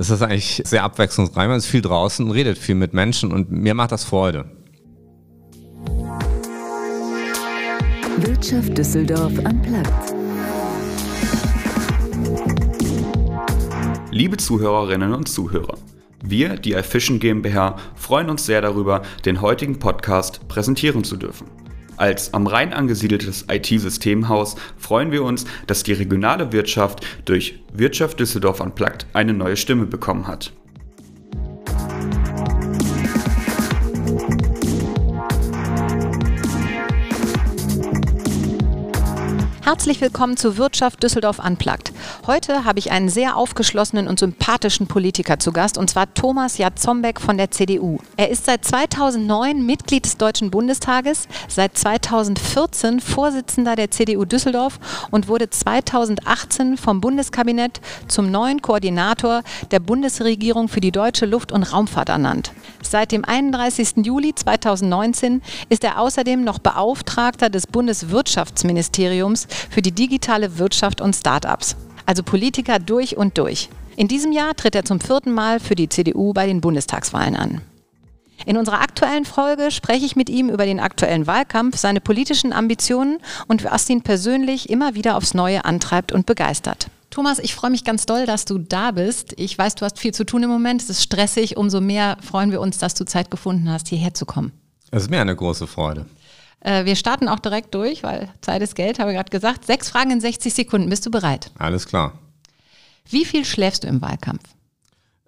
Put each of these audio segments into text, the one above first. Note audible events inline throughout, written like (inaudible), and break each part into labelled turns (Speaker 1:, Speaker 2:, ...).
Speaker 1: Es ist eigentlich sehr abwechslungsreich. Man ist viel draußen, redet viel mit Menschen und mir macht das Freude.
Speaker 2: Wirtschaft Düsseldorf am Platz.
Speaker 3: Liebe Zuhörerinnen und Zuhörer, wir, die iFishing GmbH, freuen uns sehr darüber, den heutigen Podcast präsentieren zu dürfen. Als am Rhein angesiedeltes IT-Systemhaus freuen wir uns, dass die regionale Wirtschaft durch Wirtschaft Düsseldorf Unplugged eine neue Stimme bekommen hat.
Speaker 4: Herzlich willkommen zu Wirtschaft Düsseldorf Unplugged. Heute habe ich einen sehr aufgeschlossenen und sympathischen Politiker zu Gast, und zwar Thomas Jatzombeck von der CDU. Er ist seit 2009 Mitglied des Deutschen Bundestages, seit 2014 Vorsitzender der CDU Düsseldorf und wurde 2018 vom Bundeskabinett zum neuen Koordinator der Bundesregierung für die deutsche Luft- und Raumfahrt ernannt. Seit dem 31. Juli 2019 ist er außerdem noch Beauftragter des Bundeswirtschaftsministeriums für die digitale Wirtschaft und Start-ups. Also Politiker durch und durch. In diesem Jahr tritt er zum vierten Mal für die CDU bei den Bundestagswahlen an. In unserer aktuellen Folge spreche ich mit ihm über den aktuellen Wahlkampf, seine politischen Ambitionen und was ihn persönlich immer wieder aufs Neue antreibt und begeistert. Thomas, ich freue mich ganz doll, dass du da bist. Ich weiß, du hast viel zu tun im Moment. Es ist stressig. Umso mehr freuen wir uns, dass du Zeit gefunden hast, hierher zu kommen.
Speaker 1: Es ist mir eine große Freude.
Speaker 4: Äh, wir starten auch direkt durch, weil Zeit ist Geld, habe ich gerade gesagt. Sechs Fragen in 60 Sekunden. Bist du bereit?
Speaker 1: Alles klar.
Speaker 4: Wie viel schläfst du im Wahlkampf?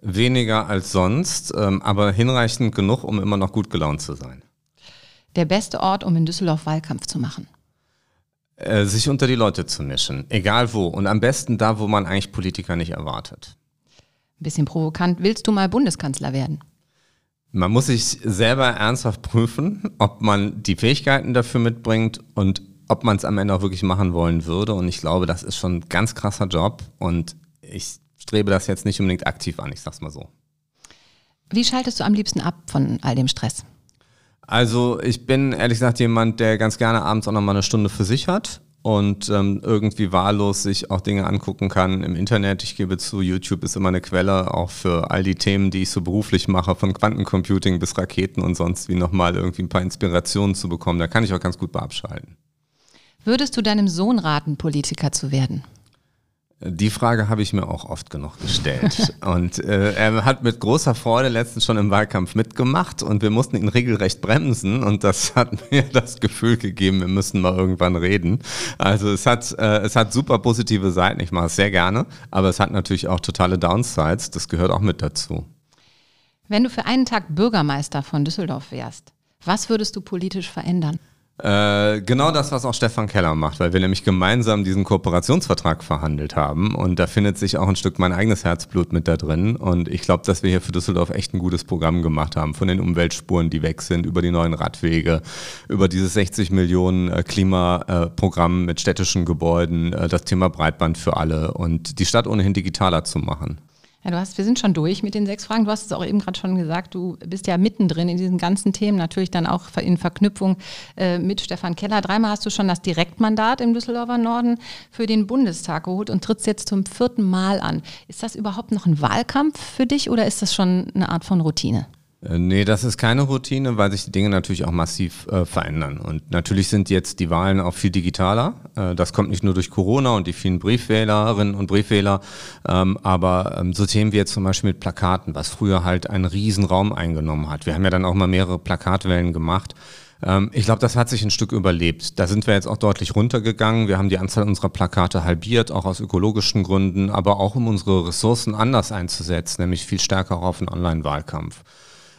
Speaker 1: Weniger als sonst, ähm, aber hinreichend genug, um immer noch gut gelaunt zu sein.
Speaker 4: Der beste Ort, um in Düsseldorf Wahlkampf zu machen?
Speaker 1: Äh, sich unter die Leute zu mischen, egal wo. Und am besten da, wo man eigentlich Politiker nicht erwartet.
Speaker 4: Ein bisschen provokant. Willst du mal Bundeskanzler werden?
Speaker 1: Man muss sich selber ernsthaft prüfen, ob man die Fähigkeiten dafür mitbringt und ob man es am Ende auch wirklich machen wollen würde. Und ich glaube, das ist schon ein ganz krasser Job und ich strebe das jetzt nicht unbedingt aktiv an, ich sag's mal so.
Speaker 4: Wie schaltest du am liebsten ab von all dem Stress?
Speaker 1: Also ich bin ehrlich gesagt jemand, der ganz gerne abends auch noch mal eine Stunde für sich hat und ähm, irgendwie wahllos sich auch Dinge angucken kann im Internet. Ich gebe zu, YouTube ist immer eine Quelle auch für all die Themen, die ich so beruflich mache, von Quantencomputing bis Raketen und sonst wie nochmal irgendwie ein paar Inspirationen zu bekommen. Da kann ich auch ganz gut beabschalten.
Speaker 4: Würdest du deinem Sohn raten, Politiker zu werden?
Speaker 1: Die Frage habe ich mir auch oft genug gestellt. (laughs) und äh, er hat mit großer Freude letztens schon im Wahlkampf mitgemacht und wir mussten ihn regelrecht bremsen und das hat (laughs) mir das Gefühl gegeben, wir müssen mal irgendwann reden. Also es hat, äh, es hat super positive Seiten, ich mache es sehr gerne, aber es hat natürlich auch totale Downsides, das gehört auch mit dazu.
Speaker 4: Wenn du für einen Tag Bürgermeister von Düsseldorf wärst, was würdest du politisch verändern?
Speaker 1: Äh, genau das, was auch Stefan Keller macht, weil wir nämlich gemeinsam diesen Kooperationsvertrag verhandelt haben. Und da findet sich auch ein Stück mein eigenes Herzblut mit da drin. Und ich glaube, dass wir hier für Düsseldorf echt ein gutes Programm gemacht haben, von den Umweltspuren, die weg sind, über die neuen Radwege, über dieses 60 Millionen äh, Klimaprogramm mit städtischen Gebäuden, äh, das Thema Breitband für alle und die Stadt ohnehin digitaler zu machen.
Speaker 4: Ja, du hast, wir sind schon durch mit den sechs Fragen. Du hast es auch eben gerade schon gesagt, du bist ja mittendrin in diesen ganzen Themen, natürlich dann auch in Verknüpfung äh, mit Stefan Keller. Dreimal hast du schon das Direktmandat im Düsseldorfer Norden für den Bundestag geholt und trittst jetzt zum vierten Mal an. Ist das überhaupt noch ein Wahlkampf für dich oder ist das schon eine Art von Routine?
Speaker 1: Äh, nee, das ist keine Routine, weil sich die Dinge natürlich auch massiv äh, verändern. Und natürlich sind jetzt die Wahlen auch viel digitaler. Äh, das kommt nicht nur durch Corona und die vielen Briefwählerinnen und Briefwähler, ähm, aber ähm, so Themen wie jetzt zum Beispiel mit Plakaten, was früher halt einen riesen Raum eingenommen hat. Wir haben ja dann auch mal mehrere Plakatwellen gemacht. Ähm, ich glaube, das hat sich ein Stück überlebt. Da sind wir jetzt auch deutlich runtergegangen. Wir haben die Anzahl unserer Plakate halbiert, auch aus ökologischen Gründen, aber auch um unsere Ressourcen anders einzusetzen, nämlich viel stärker auch auf einen Online-Wahlkampf.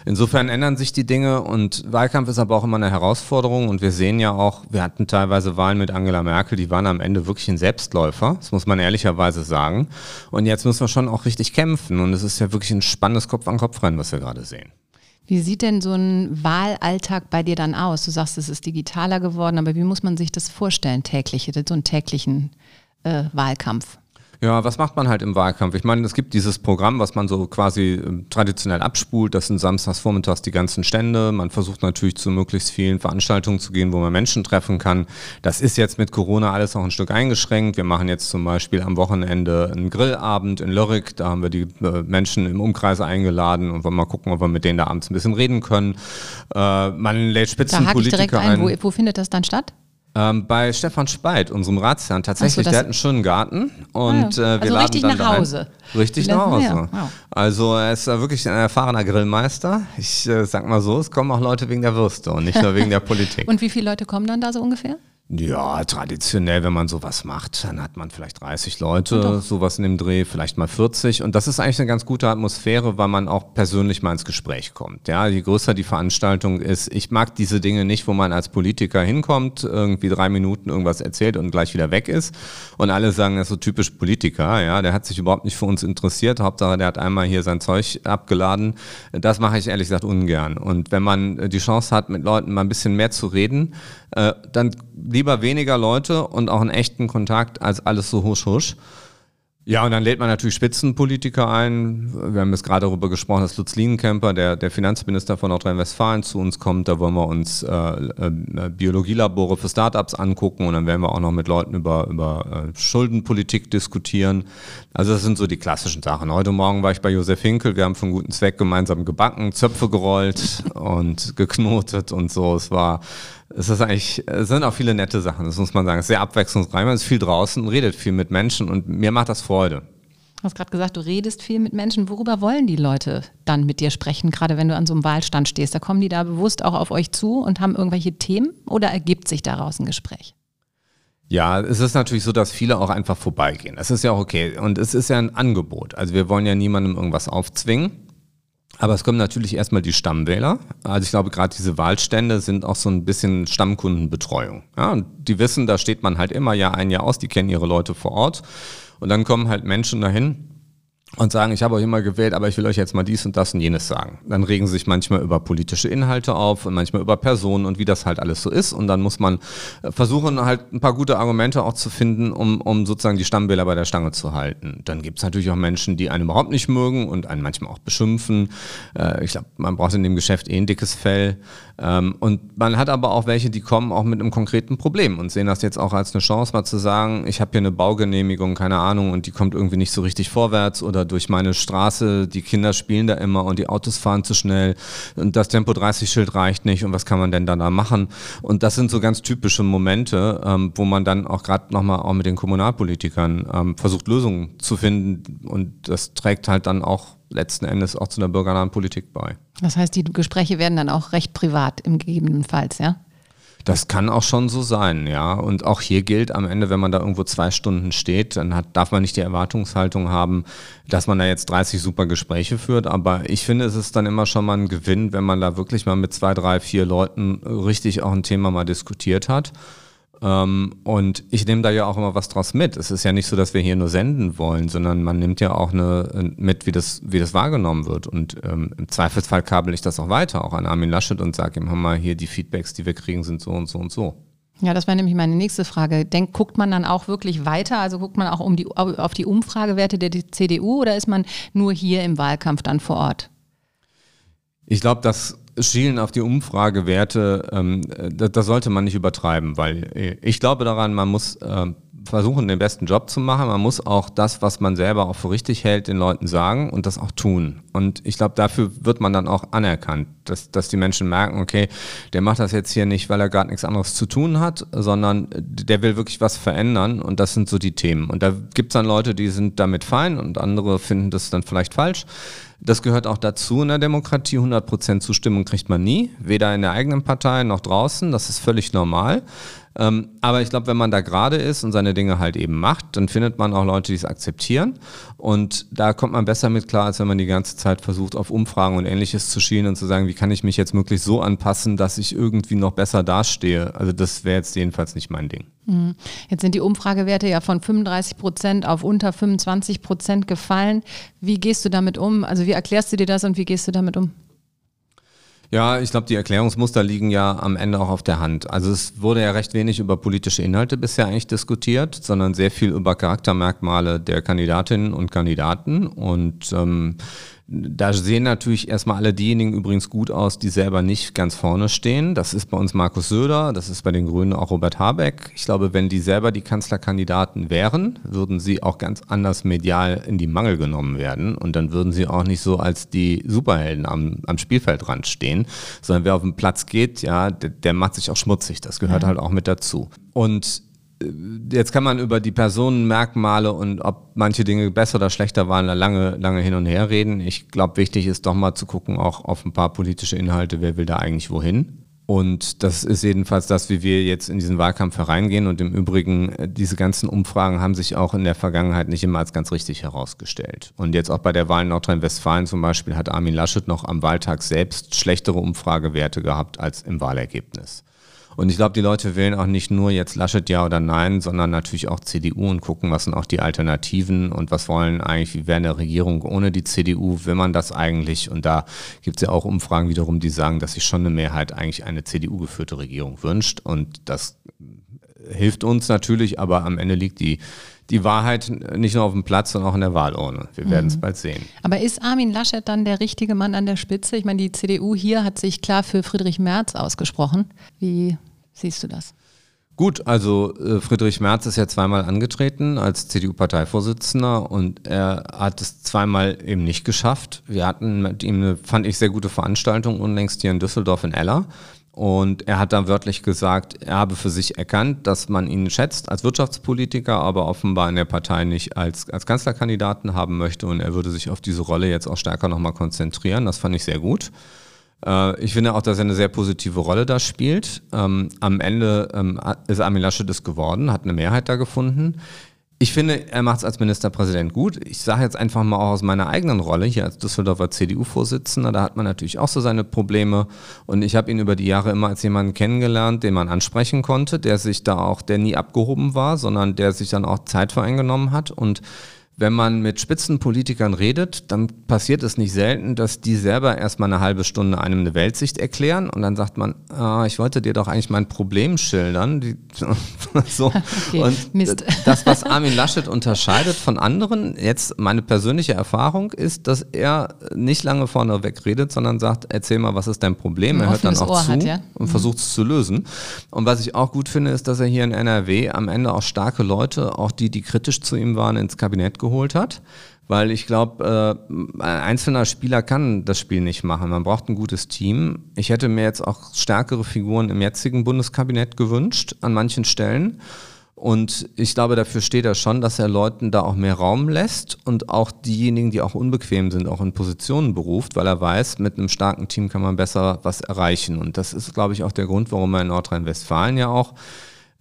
Speaker 1: Insofern ändern sich die Dinge und Wahlkampf ist aber auch immer eine Herausforderung und wir sehen ja auch, wir hatten teilweise Wahlen mit Angela Merkel, die waren am Ende wirklich ein Selbstläufer, das muss man ehrlicherweise sagen. Und jetzt müssen wir schon auch richtig kämpfen und es ist ja wirklich ein spannendes Kopf-an-Kopf-Rennen, was wir gerade sehen.
Speaker 4: Wie sieht denn so ein Wahlalltag bei dir dann aus? Du sagst, es ist digitaler geworden, aber wie muss man sich das vorstellen, täglich, so einen täglichen äh, Wahlkampf?
Speaker 1: Ja, was macht man halt im Wahlkampf? Ich meine, es gibt dieses Programm, was man so quasi äh, traditionell abspult. Das sind samstags, vormittags die ganzen Stände. Man versucht natürlich zu möglichst vielen Veranstaltungen zu gehen, wo man Menschen treffen kann. Das ist jetzt mit Corona alles auch ein Stück eingeschränkt. Wir machen jetzt zum Beispiel am Wochenende einen Grillabend in Lörrick. Da haben wir die äh, Menschen im Umkreis eingeladen und wollen mal gucken, ob wir mit denen da abends ein bisschen reden können. Äh, man lädt Spitzenpolitiker
Speaker 4: ein. Wo, wo findet das dann statt?
Speaker 1: Ähm, bei Stefan Speit, unserem Ratsherrn, tatsächlich, so, der hat einen schönen Garten und
Speaker 4: ah, ja.
Speaker 1: äh, wir
Speaker 4: also
Speaker 1: laden
Speaker 4: richtig
Speaker 1: dann
Speaker 4: nach Hause.
Speaker 1: Richtig nach Hause. Ja. Wow. Also er ist wirklich ein erfahrener Grillmeister. Ich äh, sag mal so, es kommen auch Leute wegen der Würste und nicht nur wegen der (laughs) Politik.
Speaker 4: Und wie viele Leute kommen dann da so ungefähr?
Speaker 1: Ja, traditionell, wenn man sowas macht, dann hat man vielleicht 30 Leute, sowas in dem Dreh, vielleicht mal 40. Und das ist eigentlich eine ganz gute Atmosphäre, weil man auch persönlich mal ins Gespräch kommt. Ja, je größer die Veranstaltung ist, ich mag diese Dinge nicht, wo man als Politiker hinkommt, irgendwie drei Minuten irgendwas erzählt und gleich wieder weg ist. Und alle sagen, das ist so typisch Politiker, ja, der hat sich überhaupt nicht für uns interessiert. Hauptsache, der hat einmal hier sein Zeug abgeladen. Das mache ich ehrlich gesagt ungern. Und wenn man die Chance hat, mit Leuten mal ein bisschen mehr zu reden, äh, dann lieber weniger Leute und auch einen echten Kontakt als alles so husch husch. Ja, und dann lädt man natürlich Spitzenpolitiker ein. Wir haben jetzt gerade darüber gesprochen, dass Lutz Lienkemper, der, der Finanzminister von Nordrhein-Westfalen, zu uns kommt. Da wollen wir uns äh, äh, Biologielabore für Startups angucken und dann werden wir auch noch mit Leuten über, über äh, Schuldenpolitik diskutieren. Also das sind so die klassischen Sachen. Heute Morgen war ich bei Josef Hinkel. Wir haben für einen guten Zweck gemeinsam gebacken, Zöpfe gerollt und geknotet und so. Es war es ist eigentlich, es sind auch viele nette Sachen, das muss man sagen. Es ist sehr abwechslungsreich, man ist viel draußen, redet viel mit Menschen und mir macht das Freude.
Speaker 4: Du hast gerade gesagt, du redest viel mit Menschen. Worüber wollen die Leute dann mit dir sprechen, gerade wenn du an so einem Wahlstand stehst? Da kommen die da bewusst auch auf euch zu und haben irgendwelche Themen oder ergibt sich daraus ein Gespräch?
Speaker 1: Ja, es ist natürlich so, dass viele auch einfach vorbeigehen. Das ist ja auch okay. Und es ist ja ein Angebot. Also wir wollen ja niemandem irgendwas aufzwingen. Aber es kommen natürlich erstmal die Stammwähler. Also ich glaube, gerade diese Wahlstände sind auch so ein bisschen Stammkundenbetreuung. Ja, und die wissen, da steht man halt immer Jahr ein Jahr aus, die kennen ihre Leute vor Ort. Und dann kommen halt Menschen dahin, und sagen, ich habe euch immer gewählt, aber ich will euch jetzt mal dies und das und jenes sagen. Dann regen sich manchmal über politische Inhalte auf und manchmal über Personen und wie das halt alles so ist. Und dann muss man äh, versuchen, halt ein paar gute Argumente auch zu finden, um, um sozusagen die Stammwähler bei der Stange zu halten. Dann gibt es natürlich auch Menschen, die einen überhaupt nicht mögen und einen manchmal auch beschimpfen. Äh, ich glaube, man braucht in dem Geschäft eh ein dickes Fell. Ähm, und man hat aber auch welche, die kommen auch mit einem konkreten Problem und sehen das jetzt auch als eine Chance, mal zu sagen, ich habe hier eine Baugenehmigung, keine Ahnung, und die kommt irgendwie nicht so richtig vorwärts oder durch meine Straße, die Kinder spielen da immer und die Autos fahren zu schnell und das Tempo 30-Schild reicht nicht und was kann man denn dann da machen? Und das sind so ganz typische Momente, ähm, wo man dann auch gerade nochmal auch mit den Kommunalpolitikern ähm, versucht, Lösungen zu finden und das trägt halt dann auch letzten Endes auch zu einer bürgernahen Politik bei.
Speaker 4: Das heißt, die Gespräche werden dann auch recht privat im gegebenenfalls, ja?
Speaker 1: Das kann auch schon so sein, ja. Und auch hier gilt am Ende, wenn man da irgendwo zwei Stunden steht, dann hat, darf man nicht die Erwartungshaltung haben, dass man da jetzt 30 super Gespräche führt. Aber ich finde, es ist dann immer schon mal ein Gewinn, wenn man da wirklich mal mit zwei, drei, vier Leuten richtig auch ein Thema mal diskutiert hat. Ähm, und ich nehme da ja auch immer was draus mit. Es ist ja nicht so, dass wir hier nur senden wollen, sondern man nimmt ja auch eine, mit, wie das, wie das wahrgenommen wird. Und ähm, im Zweifelsfall kabel ich das auch weiter, auch an Armin Laschet und sage ihm, hör mal, hier die Feedbacks, die wir kriegen, sind so und so und so.
Speaker 4: Ja, das wäre nämlich meine nächste Frage. Denk, guckt man dann auch wirklich weiter? Also guckt man auch um die, auf die Umfragewerte der CDU oder ist man nur hier im Wahlkampf dann vor Ort?
Speaker 1: Ich glaube, dass Schielen auf die Umfragewerte, ähm, das, das, sollte man nicht übertreiben, weil äh, ich glaube daran, man muss äh, versuchen, den besten Job zu machen. Man muss auch das, was man selber auch für richtig hält, den Leuten sagen und das auch tun. Und ich glaube, dafür wird man dann auch anerkannt, dass, dass die Menschen merken, okay, der macht das jetzt hier nicht, weil er gerade nichts anderes zu tun hat, sondern der will wirklich was verändern und das sind so die Themen. Und da gibt es dann Leute, die sind damit fein und andere finden das dann vielleicht falsch. Das gehört auch dazu in der Demokratie. 100% Zustimmung kriegt man nie, weder in der eigenen Partei noch draußen. Das ist völlig normal. Ähm, aber ich glaube, wenn man da gerade ist und seine Dinge halt eben macht, dann findet man auch Leute, die es akzeptieren. Und da kommt man besser mit klar, als wenn man die ganze Zeit versucht, auf Umfragen und ähnliches zu schielen und zu sagen, wie kann ich mich jetzt möglichst so anpassen, dass ich irgendwie noch besser dastehe. Also das wäre jetzt jedenfalls nicht mein Ding.
Speaker 4: Mhm. Jetzt sind die Umfragewerte ja von 35 Prozent auf unter 25 Prozent gefallen. Wie gehst du damit um? Also wie erklärst du dir das und wie gehst du damit um?
Speaker 1: Ja, ich glaube, die Erklärungsmuster liegen ja am Ende auch auf der Hand. Also es wurde ja recht wenig über politische Inhalte bisher eigentlich diskutiert, sondern sehr viel über Charaktermerkmale der Kandidatinnen und Kandidaten. Und ähm, da sehen natürlich erstmal alle diejenigen übrigens gut aus, die selber nicht ganz vorne stehen. Das ist bei uns Markus Söder, das ist bei den Grünen auch Robert Habeck. Ich glaube, wenn die selber die Kanzlerkandidaten wären, würden sie auch ganz anders medial in die Mangel genommen werden. Und dann würden sie auch nicht so als die Superhelden am, am Spielfeldrand stehen, sondern wer auf den Platz geht, ja, der, der macht sich auch schmutzig. Das gehört ja. halt auch mit dazu. Und jetzt kann man über die Personenmerkmale und ob manche Dinge besser oder schlechter waren, lange, lange hin und her reden. Ich glaube, wichtig ist doch mal zu gucken, auch auf ein paar politische Inhalte, wer will da eigentlich wohin. Und das ist jedenfalls das, wie wir jetzt in diesen Wahlkampf hereingehen. Und im Übrigen, äh, diese ganzen Umfragen haben sich auch in der Vergangenheit nicht immer als ganz richtig herausgestellt. Und jetzt auch bei der Wahl in Nordrhein-Westfalen zum Beispiel hat Armin Laschet noch am Wahltag selbst schlechtere Umfragewerte gehabt als im Wahlergebnis. Und ich glaube, die Leute wählen auch nicht nur jetzt Laschet ja oder nein, sondern natürlich auch CDU und gucken, was sind auch die Alternativen und was wollen eigentlich, wie wäre eine Regierung ohne die CDU, will man das eigentlich? Und da gibt es ja auch Umfragen wiederum, die sagen, dass sich schon eine Mehrheit eigentlich eine CDU-geführte Regierung wünscht. Und das hilft uns natürlich, aber am Ende liegt die die Wahrheit nicht nur auf dem Platz, sondern auch in der Wahlurne. Wir werden es mhm. bald sehen.
Speaker 4: Aber ist Armin Laschet dann der richtige Mann an der Spitze? Ich meine, die CDU hier hat sich klar für Friedrich Merz ausgesprochen. Wie siehst du das?
Speaker 1: Gut, also äh, Friedrich Merz ist ja zweimal angetreten als CDU-Parteivorsitzender und er hat es zweimal eben nicht geschafft. Wir hatten mit ihm eine, fand ich, sehr gute Veranstaltung unlängst hier in Düsseldorf in Eller. Und er hat dann wörtlich gesagt, er habe für sich erkannt, dass man ihn schätzt als Wirtschaftspolitiker, aber offenbar in der Partei nicht als, als Kanzlerkandidaten haben möchte. Und er würde sich auf diese Rolle jetzt auch stärker nochmal konzentrieren. Das fand ich sehr gut. Äh, ich finde auch, dass er eine sehr positive Rolle da spielt. Ähm, am Ende ähm, ist Armin Laschet es geworden, hat eine Mehrheit da gefunden. Ich finde, er macht es als Ministerpräsident gut. Ich sage jetzt einfach mal auch aus meiner eigenen Rolle hier als Düsseldorfer CDU-Vorsitzender, da hat man natürlich auch so seine Probleme. Und ich habe ihn über die Jahre immer als jemanden kennengelernt, den man ansprechen konnte, der sich da auch, der nie abgehoben war, sondern der sich dann auch Zeit für eingenommen hat. Und wenn man mit Spitzenpolitikern redet, dann passiert es nicht selten, dass die selber erstmal eine halbe Stunde einem eine Weltsicht erklären und dann sagt man, ah, ich wollte dir doch eigentlich mein Problem schildern. Die, (laughs) so. Okay, und Mist. das, was Armin Laschet unterscheidet von anderen, jetzt meine persönliche Erfahrung ist, dass er nicht lange vorne wegredet, sondern sagt, erzähl mal, was ist dein Problem? Er hört dann auch Ohr zu hat, ja? und mhm. versucht es zu lösen. Und was ich auch gut finde, ist, dass er hier in NRW am Ende auch starke Leute, auch die, die kritisch zu ihm waren, ins Kabinett geholt hat. Weil ich glaube, äh, ein einzelner Spieler kann das Spiel nicht machen. Man braucht ein gutes Team. Ich hätte mir jetzt auch stärkere Figuren im jetzigen Bundeskabinett gewünscht, an manchen Stellen. Und ich glaube, dafür steht er schon, dass er Leuten da auch mehr Raum lässt und auch diejenigen, die auch unbequem sind, auch in Positionen beruft, weil er weiß, mit einem starken Team kann man besser was erreichen. Und das ist, glaube ich, auch der Grund, warum er in Nordrhein-Westfalen ja auch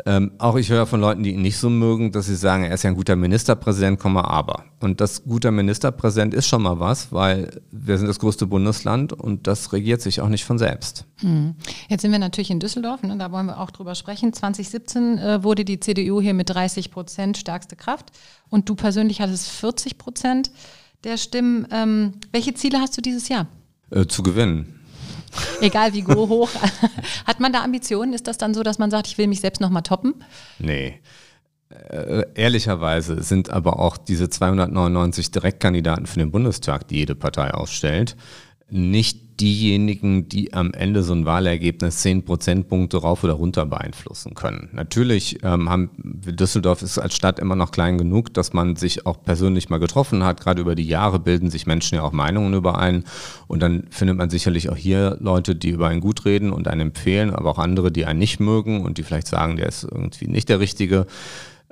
Speaker 1: ähm, auch ich höre von Leuten, die ihn nicht so mögen, dass sie sagen, er ist ja ein guter Ministerpräsident, aber. Und das guter Ministerpräsident ist schon mal was, weil wir sind das größte Bundesland und das regiert sich auch nicht von selbst.
Speaker 4: Hm. Jetzt sind wir natürlich in Düsseldorf, ne, da wollen wir auch drüber sprechen. 2017 äh, wurde die CDU hier mit 30 Prozent stärkste Kraft und du persönlich hattest 40 Prozent der Stimmen. Ähm, welche Ziele hast du dieses Jahr?
Speaker 1: Äh, zu gewinnen. (laughs)
Speaker 4: Egal wie hoch. (laughs) Hat man da Ambitionen? Ist das dann so, dass man sagt, ich will mich selbst nochmal toppen?
Speaker 1: Nee. Äh, ehrlicherweise sind aber auch diese 299 Direktkandidaten für den Bundestag, die jede Partei ausstellt, nicht diejenigen, die am Ende so ein Wahlergebnis 10 Prozentpunkte rauf oder runter beeinflussen können. Natürlich ähm, haben Düsseldorf ist als Stadt immer noch klein genug, dass man sich auch persönlich mal getroffen hat. Gerade über die Jahre bilden sich Menschen ja auch Meinungen über einen. Und dann findet man sicherlich auch hier Leute, die über einen gut reden und einen empfehlen, aber auch andere, die einen nicht mögen und die vielleicht sagen, der ist irgendwie nicht der Richtige.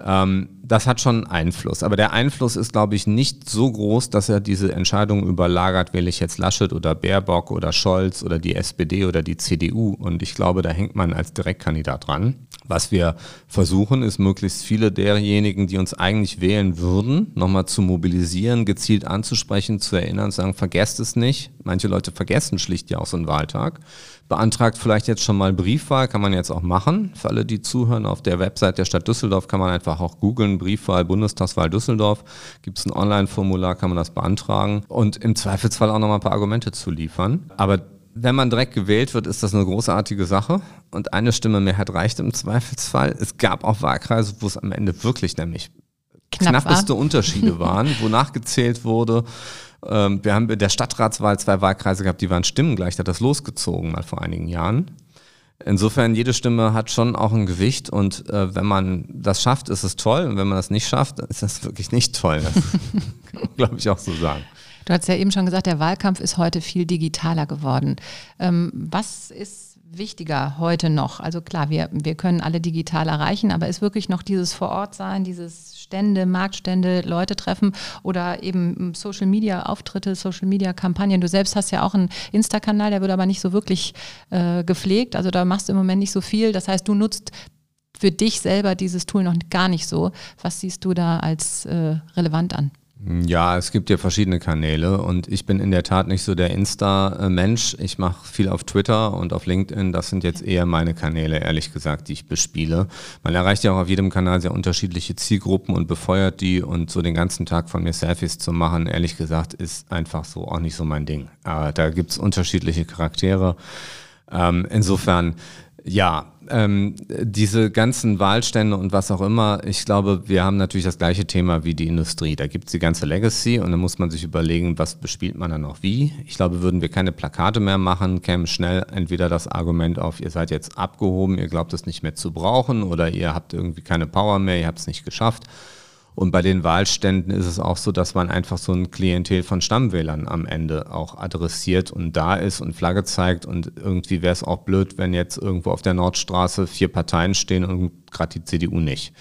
Speaker 1: Ähm, das hat schon Einfluss. Aber der Einfluss ist, glaube ich, nicht so groß, dass er diese Entscheidung überlagert, wähle ich jetzt Laschet oder Baerbock oder Scholz oder die SPD oder die CDU. Und ich glaube, da hängt man als Direktkandidat dran. Was wir versuchen, ist möglichst viele derjenigen, die uns eigentlich wählen würden, nochmal zu mobilisieren, gezielt anzusprechen, zu erinnern, zu sagen, vergesst es nicht. Manche Leute vergessen schlicht ja auch so einen Wahltag beantragt vielleicht jetzt schon mal Briefwahl, kann man jetzt auch machen. Für alle, die zuhören, auf der Website der Stadt Düsseldorf kann man einfach auch googeln, Briefwahl, Bundestagswahl Düsseldorf. Gibt es ein Online-Formular, kann man das beantragen und im Zweifelsfall auch noch mal ein paar Argumente zu liefern. Aber wenn man direkt gewählt wird, ist das eine großartige Sache. Und eine Stimme mehr hat reicht im Zweifelsfall. Es gab auch Wahlkreise, wo es am Ende wirklich nämlich
Speaker 4: Knapp
Speaker 1: knappeste
Speaker 4: war.
Speaker 1: Unterschiede waren, (laughs) wo nachgezählt wurde. Ähm, wir haben bei der Stadtratswahl zwei Wahlkreise gehabt, die waren stimmengleich, da hat das losgezogen mal vor einigen Jahren. Insofern, jede Stimme hat schon auch ein Gewicht und äh, wenn man das schafft, ist es toll und wenn man das nicht schafft, dann ist das wirklich nicht toll. Das (laughs) kann man, glaube ich, auch so sagen.
Speaker 4: Du hast ja eben schon gesagt, der Wahlkampf ist heute viel digitaler geworden. Ähm, was ist wichtiger heute noch? Also klar, wir, wir können alle digital erreichen, aber ist wirklich noch dieses Vorortsein, dieses Stände, Marktstände, Leute treffen oder eben Social Media Auftritte, Social Media Kampagnen. Du selbst hast ja auch einen Insta-Kanal, der wird aber nicht so wirklich äh, gepflegt. Also da machst du im Moment nicht so viel. Das heißt, du nutzt für dich selber dieses Tool noch gar nicht so. Was siehst du da als äh, relevant an?
Speaker 1: Ja, es gibt ja verschiedene Kanäle und ich bin in der Tat nicht so der Insta-Mensch. Ich mache viel auf Twitter und auf LinkedIn. Das sind jetzt eher meine Kanäle, ehrlich gesagt, die ich bespiele. Man erreicht ja auch auf jedem Kanal sehr unterschiedliche Zielgruppen und befeuert die und so den ganzen Tag von mir Selfies zu machen, ehrlich gesagt, ist einfach so auch nicht so mein Ding. Aber da gibt's unterschiedliche Charaktere. Ähm, insofern, ja, ähm, diese ganzen Wahlstände und was auch immer, ich glaube, wir haben natürlich das gleiche Thema wie die Industrie. Da gibt es die ganze Legacy und dann muss man sich überlegen, was bespielt man dann noch wie. Ich glaube, würden wir keine Plakate mehr machen, käme schnell entweder das Argument auf, ihr seid jetzt abgehoben, ihr glaubt es nicht mehr zu brauchen oder ihr habt irgendwie keine Power mehr, ihr habt es nicht geschafft. Und bei den Wahlständen ist es auch so, dass man einfach so ein Klientel von Stammwählern am Ende auch adressiert und da ist und Flagge zeigt. Und irgendwie wäre es auch blöd, wenn jetzt irgendwo auf der Nordstraße vier Parteien stehen und gerade die CDU nicht.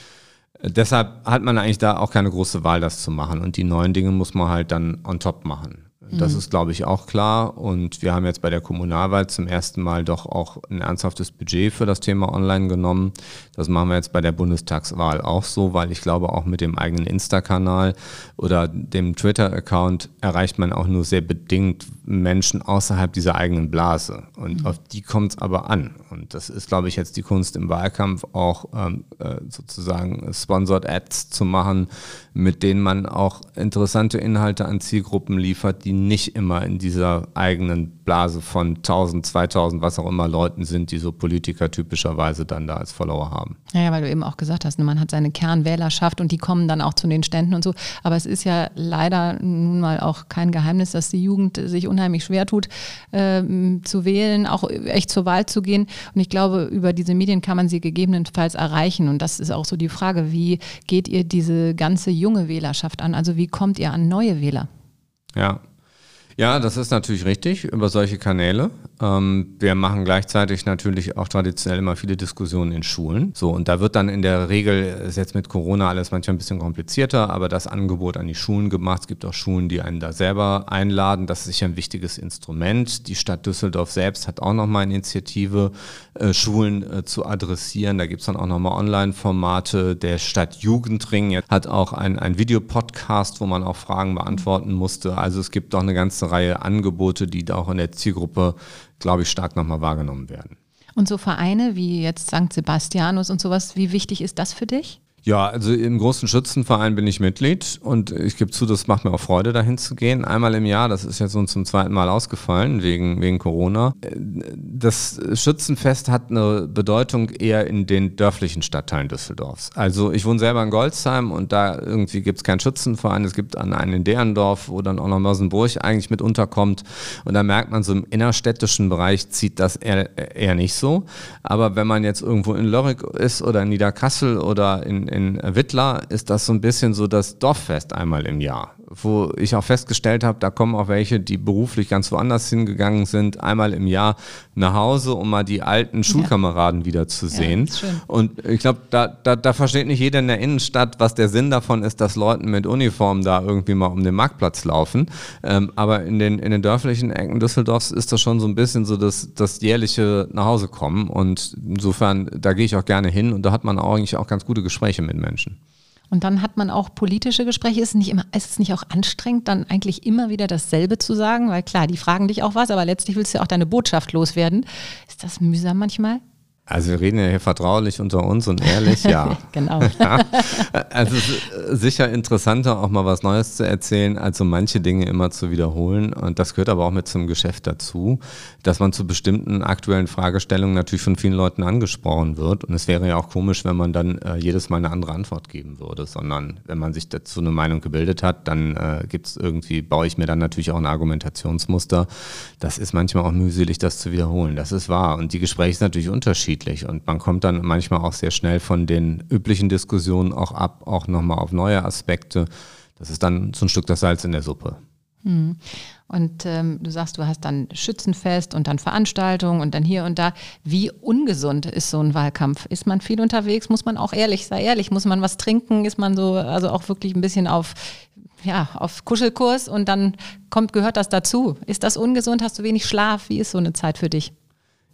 Speaker 1: Äh, Deshalb hat man eigentlich da auch keine große Wahl, das zu machen. Und die neuen Dinge muss man halt dann on top machen. Das ist, glaube ich, auch klar. Und wir haben jetzt bei der Kommunalwahl zum ersten Mal doch auch ein ernsthaftes Budget für das Thema Online genommen. Das machen wir jetzt bei der Bundestagswahl auch so, weil ich glaube, auch mit dem eigenen Insta-Kanal oder dem Twitter-Account erreicht man auch nur sehr bedingt Menschen außerhalb dieser eigenen Blase. Und auf die kommt es aber an. Und das ist, glaube ich, jetzt die Kunst im Wahlkampf auch ähm, äh, sozusagen Sponsored Ads zu machen, mit denen man auch interessante Inhalte an Zielgruppen liefert, die nicht immer in dieser eigenen Blase von 1000, 2000, was auch immer Leuten sind, die so Politiker typischerweise dann da als Follower haben.
Speaker 4: Ja, ja, weil du eben auch gesagt hast, ne, man hat seine Kernwählerschaft und die kommen dann auch zu den Ständen und so. Aber es ist ja leider nun mal auch kein Geheimnis, dass die Jugend sich unheimlich schwer tut, ähm, zu wählen, auch echt zur Wahl zu gehen. Und ich glaube, über diese Medien kann man sie gegebenenfalls erreichen. Und das ist auch so die Frage, wie geht ihr diese ganze junge Wählerschaft an? Also wie kommt ihr an neue Wähler?
Speaker 1: Ja. Ja, das ist natürlich richtig über solche Kanäle. Ähm, wir machen gleichzeitig natürlich auch traditionell immer viele Diskussionen in Schulen. So, und da wird dann in der Regel, ist jetzt mit Corona alles manchmal ein bisschen komplizierter, aber das Angebot an die Schulen gemacht. Es gibt auch Schulen, die einen da selber einladen. Das ist sicher ein wichtiges Instrument. Die Stadt Düsseldorf selbst hat auch nochmal eine Initiative, äh, Schulen äh, zu adressieren. Da gibt's dann auch nochmal Online-Formate. Der Stadt Jugendring hat auch ein, ein Videopodcast, wo man auch Fragen beantworten musste. Also es gibt doch eine ganze Reihe Angebote, die da auch in der Zielgruppe, glaube ich, stark nochmal wahrgenommen werden.
Speaker 4: Und so Vereine wie jetzt St. Sebastianus und sowas, wie wichtig ist das für dich?
Speaker 1: Ja, also im großen Schützenverein bin ich Mitglied und ich gebe zu, das macht mir auch Freude, dahin zu gehen. Einmal im Jahr, das ist jetzt so zum zweiten Mal ausgefallen wegen, wegen Corona. Das Schützenfest hat eine Bedeutung eher in den dörflichen Stadtteilen Düsseldorfs. Also ich wohne selber in Goldsheim und da irgendwie gibt es keinen Schützenverein. Es gibt einen in Derendorf, wo dann auch noch Mörsenburg eigentlich mit unterkommt. Und da merkt man so im innerstädtischen Bereich zieht das eher, eher nicht so. Aber wenn man jetzt irgendwo in Lörrick ist oder in Niederkassel oder in, in Wittlar, ist das so ein bisschen so das Dorffest einmal im Jahr, wo ich auch festgestellt habe, da kommen auch welche, die beruflich ganz woanders hingegangen sind, einmal im Jahr nach Hause, um mal die alten Schulkameraden wieder zu sehen.
Speaker 4: ist schön.
Speaker 1: Und ich glaube, da, da, da versteht nicht jeder in der Innenstadt, was der Sinn davon ist, dass Leuten mit Uniform da irgendwie mal um den Marktplatz laufen. Ähm, aber in den, in den dörflichen Ecken Düsseldorfs ist das schon so ein bisschen so das, das jährliche Nachhausekommen. Und insofern, da gehe ich auch gerne hin und da hat man auch eigentlich auch ganz gute Gespräche mit Menschen.
Speaker 4: Und dann hat man auch politische Gespräche. Ist es nicht immer, ist es nicht auch anstrengend, dann eigentlich immer wieder dasselbe zu sagen? Weil klar, die fragen dich auch was, aber letztlich willst du ja auch deine Botschaft loswerden. Ist das mühsam manchmal?
Speaker 1: Also wir reden ja hier vertraulich unter uns und ehrlich, ja. (laughs)
Speaker 4: genau. (laughs)
Speaker 1: also es ist sicher interessanter, auch mal was Neues zu erzählen, als so manche Dinge immer zu wiederholen. Und das gehört aber auch mit zum Geschäft dazu, dass man zu bestimmten aktuellen Fragestellungen natürlich von vielen Leuten angesprochen wird. Und es wäre ja auch komisch, wenn man dann äh, jedes Mal eine andere Antwort geben würde, sondern wenn man sich dazu eine Meinung gebildet hat, dann äh, gibt es irgendwie, baue ich mir dann natürlich auch ein Argumentationsmuster. Das ist manchmal auch mühselig, das zu wiederholen. Das ist wahr. Und die Gespräche sind natürlich unterschiedlich unterschiedlich und man kommt dann manchmal auch sehr schnell von den üblichen Diskussionen auch ab, auch nochmal auf neue Aspekte. Das ist dann so ein Stück das Salz in der Suppe.
Speaker 4: Hm. Und ähm, du sagst, du hast dann Schützenfest und dann Veranstaltungen und dann hier und da. Wie ungesund ist so ein Wahlkampf? Ist man viel unterwegs? Muss man auch ehrlich, sei ehrlich, muss man was trinken? Ist man so, also auch wirklich ein bisschen auf, ja, auf Kuschelkurs und dann kommt, gehört das dazu? Ist das ungesund? Hast du wenig Schlaf? Wie ist so eine Zeit für dich?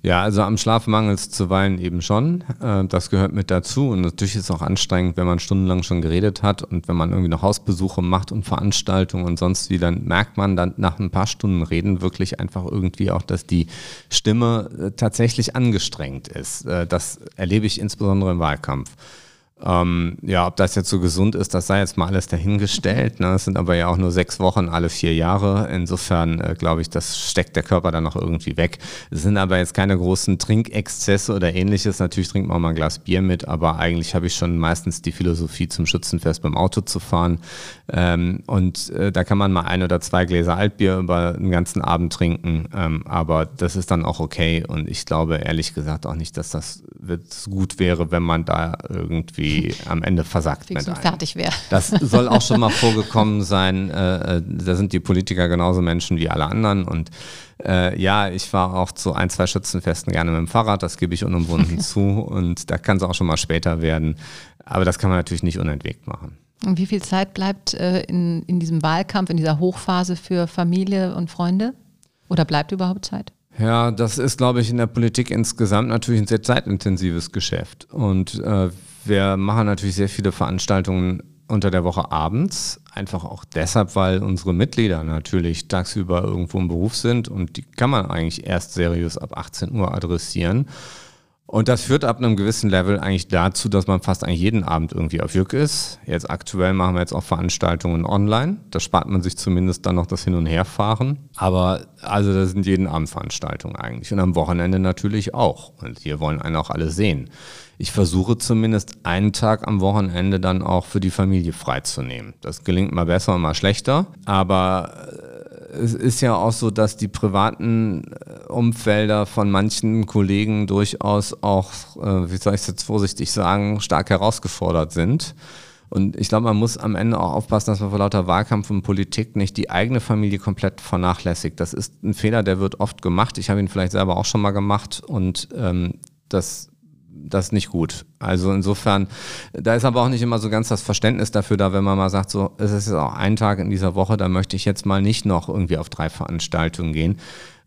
Speaker 1: Ja, also am Schlaf mangelt es zuweilen eben schon. Äh, das gehört mit dazu. Und natürlich ist es auch anstrengend, wenn man stundenlang schon geredet hat und wenn man irgendwie noch Hausbesuche macht und Veranstaltungen und sonst wie, dann merkt man dann nach ein paar Stunden Reden wirklich einfach irgendwie auch, dass die Stimme äh, tatsächlich angestrengt ist. Äh, das erlebe ich insbesondere im Wahlkampf. Ähm, ja, ob das jetzt so gesund ist, das sei jetzt mal alles dahingestellt. Ne? Es sind aber ja auch nur sechs Wochen alle vier Jahre. Insofern äh, glaube ich, das steckt der Körper dann noch irgendwie weg. Es sind aber jetzt keine großen Trinkexzesse oder ähnliches. Natürlich trinkt man auch mal ein Glas Bier mit, aber eigentlich habe ich schon meistens die Philosophie, zum Schützenfest beim Auto zu fahren. Ähm, und äh, da kann man mal ein oder zwei Gläser Altbier über den ganzen Abend trinken. Ähm, aber das ist dann auch okay. Und ich glaube ehrlich gesagt auch nicht, dass das gut wäre, wenn man da irgendwie am Ende versagt
Speaker 4: mit einem. fertig wäre.
Speaker 1: Das soll auch schon mal vorgekommen sein. Äh, äh, da sind die Politiker genauso Menschen wie alle anderen. Und äh, ja, ich fahre auch zu ein, zwei Schützenfesten gerne mit dem Fahrrad, das gebe ich unumwunden (laughs) zu. Und da kann es auch schon mal später werden. Aber das kann man natürlich nicht unentwegt machen.
Speaker 4: Und wie viel Zeit bleibt äh, in, in diesem Wahlkampf, in dieser Hochphase für Familie und Freunde? Oder bleibt überhaupt Zeit?
Speaker 1: Ja, das ist, glaube ich, in der Politik insgesamt natürlich ein sehr zeitintensives Geschäft. Und äh, wir machen natürlich sehr viele Veranstaltungen unter der Woche abends, einfach auch deshalb, weil unsere Mitglieder natürlich tagsüber irgendwo im Beruf sind und die kann man eigentlich erst seriös ab 18 Uhr adressieren. Und das führt ab einem gewissen Level eigentlich dazu, dass man fast eigentlich jeden Abend irgendwie auf Jück ist. Jetzt aktuell machen wir jetzt auch Veranstaltungen online. Da spart man sich zumindest dann noch das Hin- und Herfahren. Aber also das sind jeden Abend Veranstaltungen eigentlich. Und am Wochenende natürlich auch. Und hier wollen einen auch alle sehen. Ich versuche zumindest einen Tag am Wochenende dann auch für die Familie freizunehmen. Das gelingt mal besser und mal schlechter. Aber es ist ja auch so, dass die privaten äh, Umfelder von manchen Kollegen durchaus auch, äh, wie soll ich es jetzt vorsichtig sagen, stark herausgefordert sind. Und ich glaube, man muss am Ende auch aufpassen, dass man vor lauter Wahlkampf und Politik nicht die eigene Familie komplett vernachlässigt. Das ist ein Fehler, der wird oft gemacht. Ich habe ihn vielleicht selber auch schon mal gemacht und ähm, das das ist nicht gut. Also insofern, da ist aber auch nicht immer so ganz das Verständnis dafür da, wenn man mal sagt, so, es ist auch ein Tag in dieser Woche, da möchte ich jetzt mal nicht noch irgendwie auf drei Veranstaltungen gehen.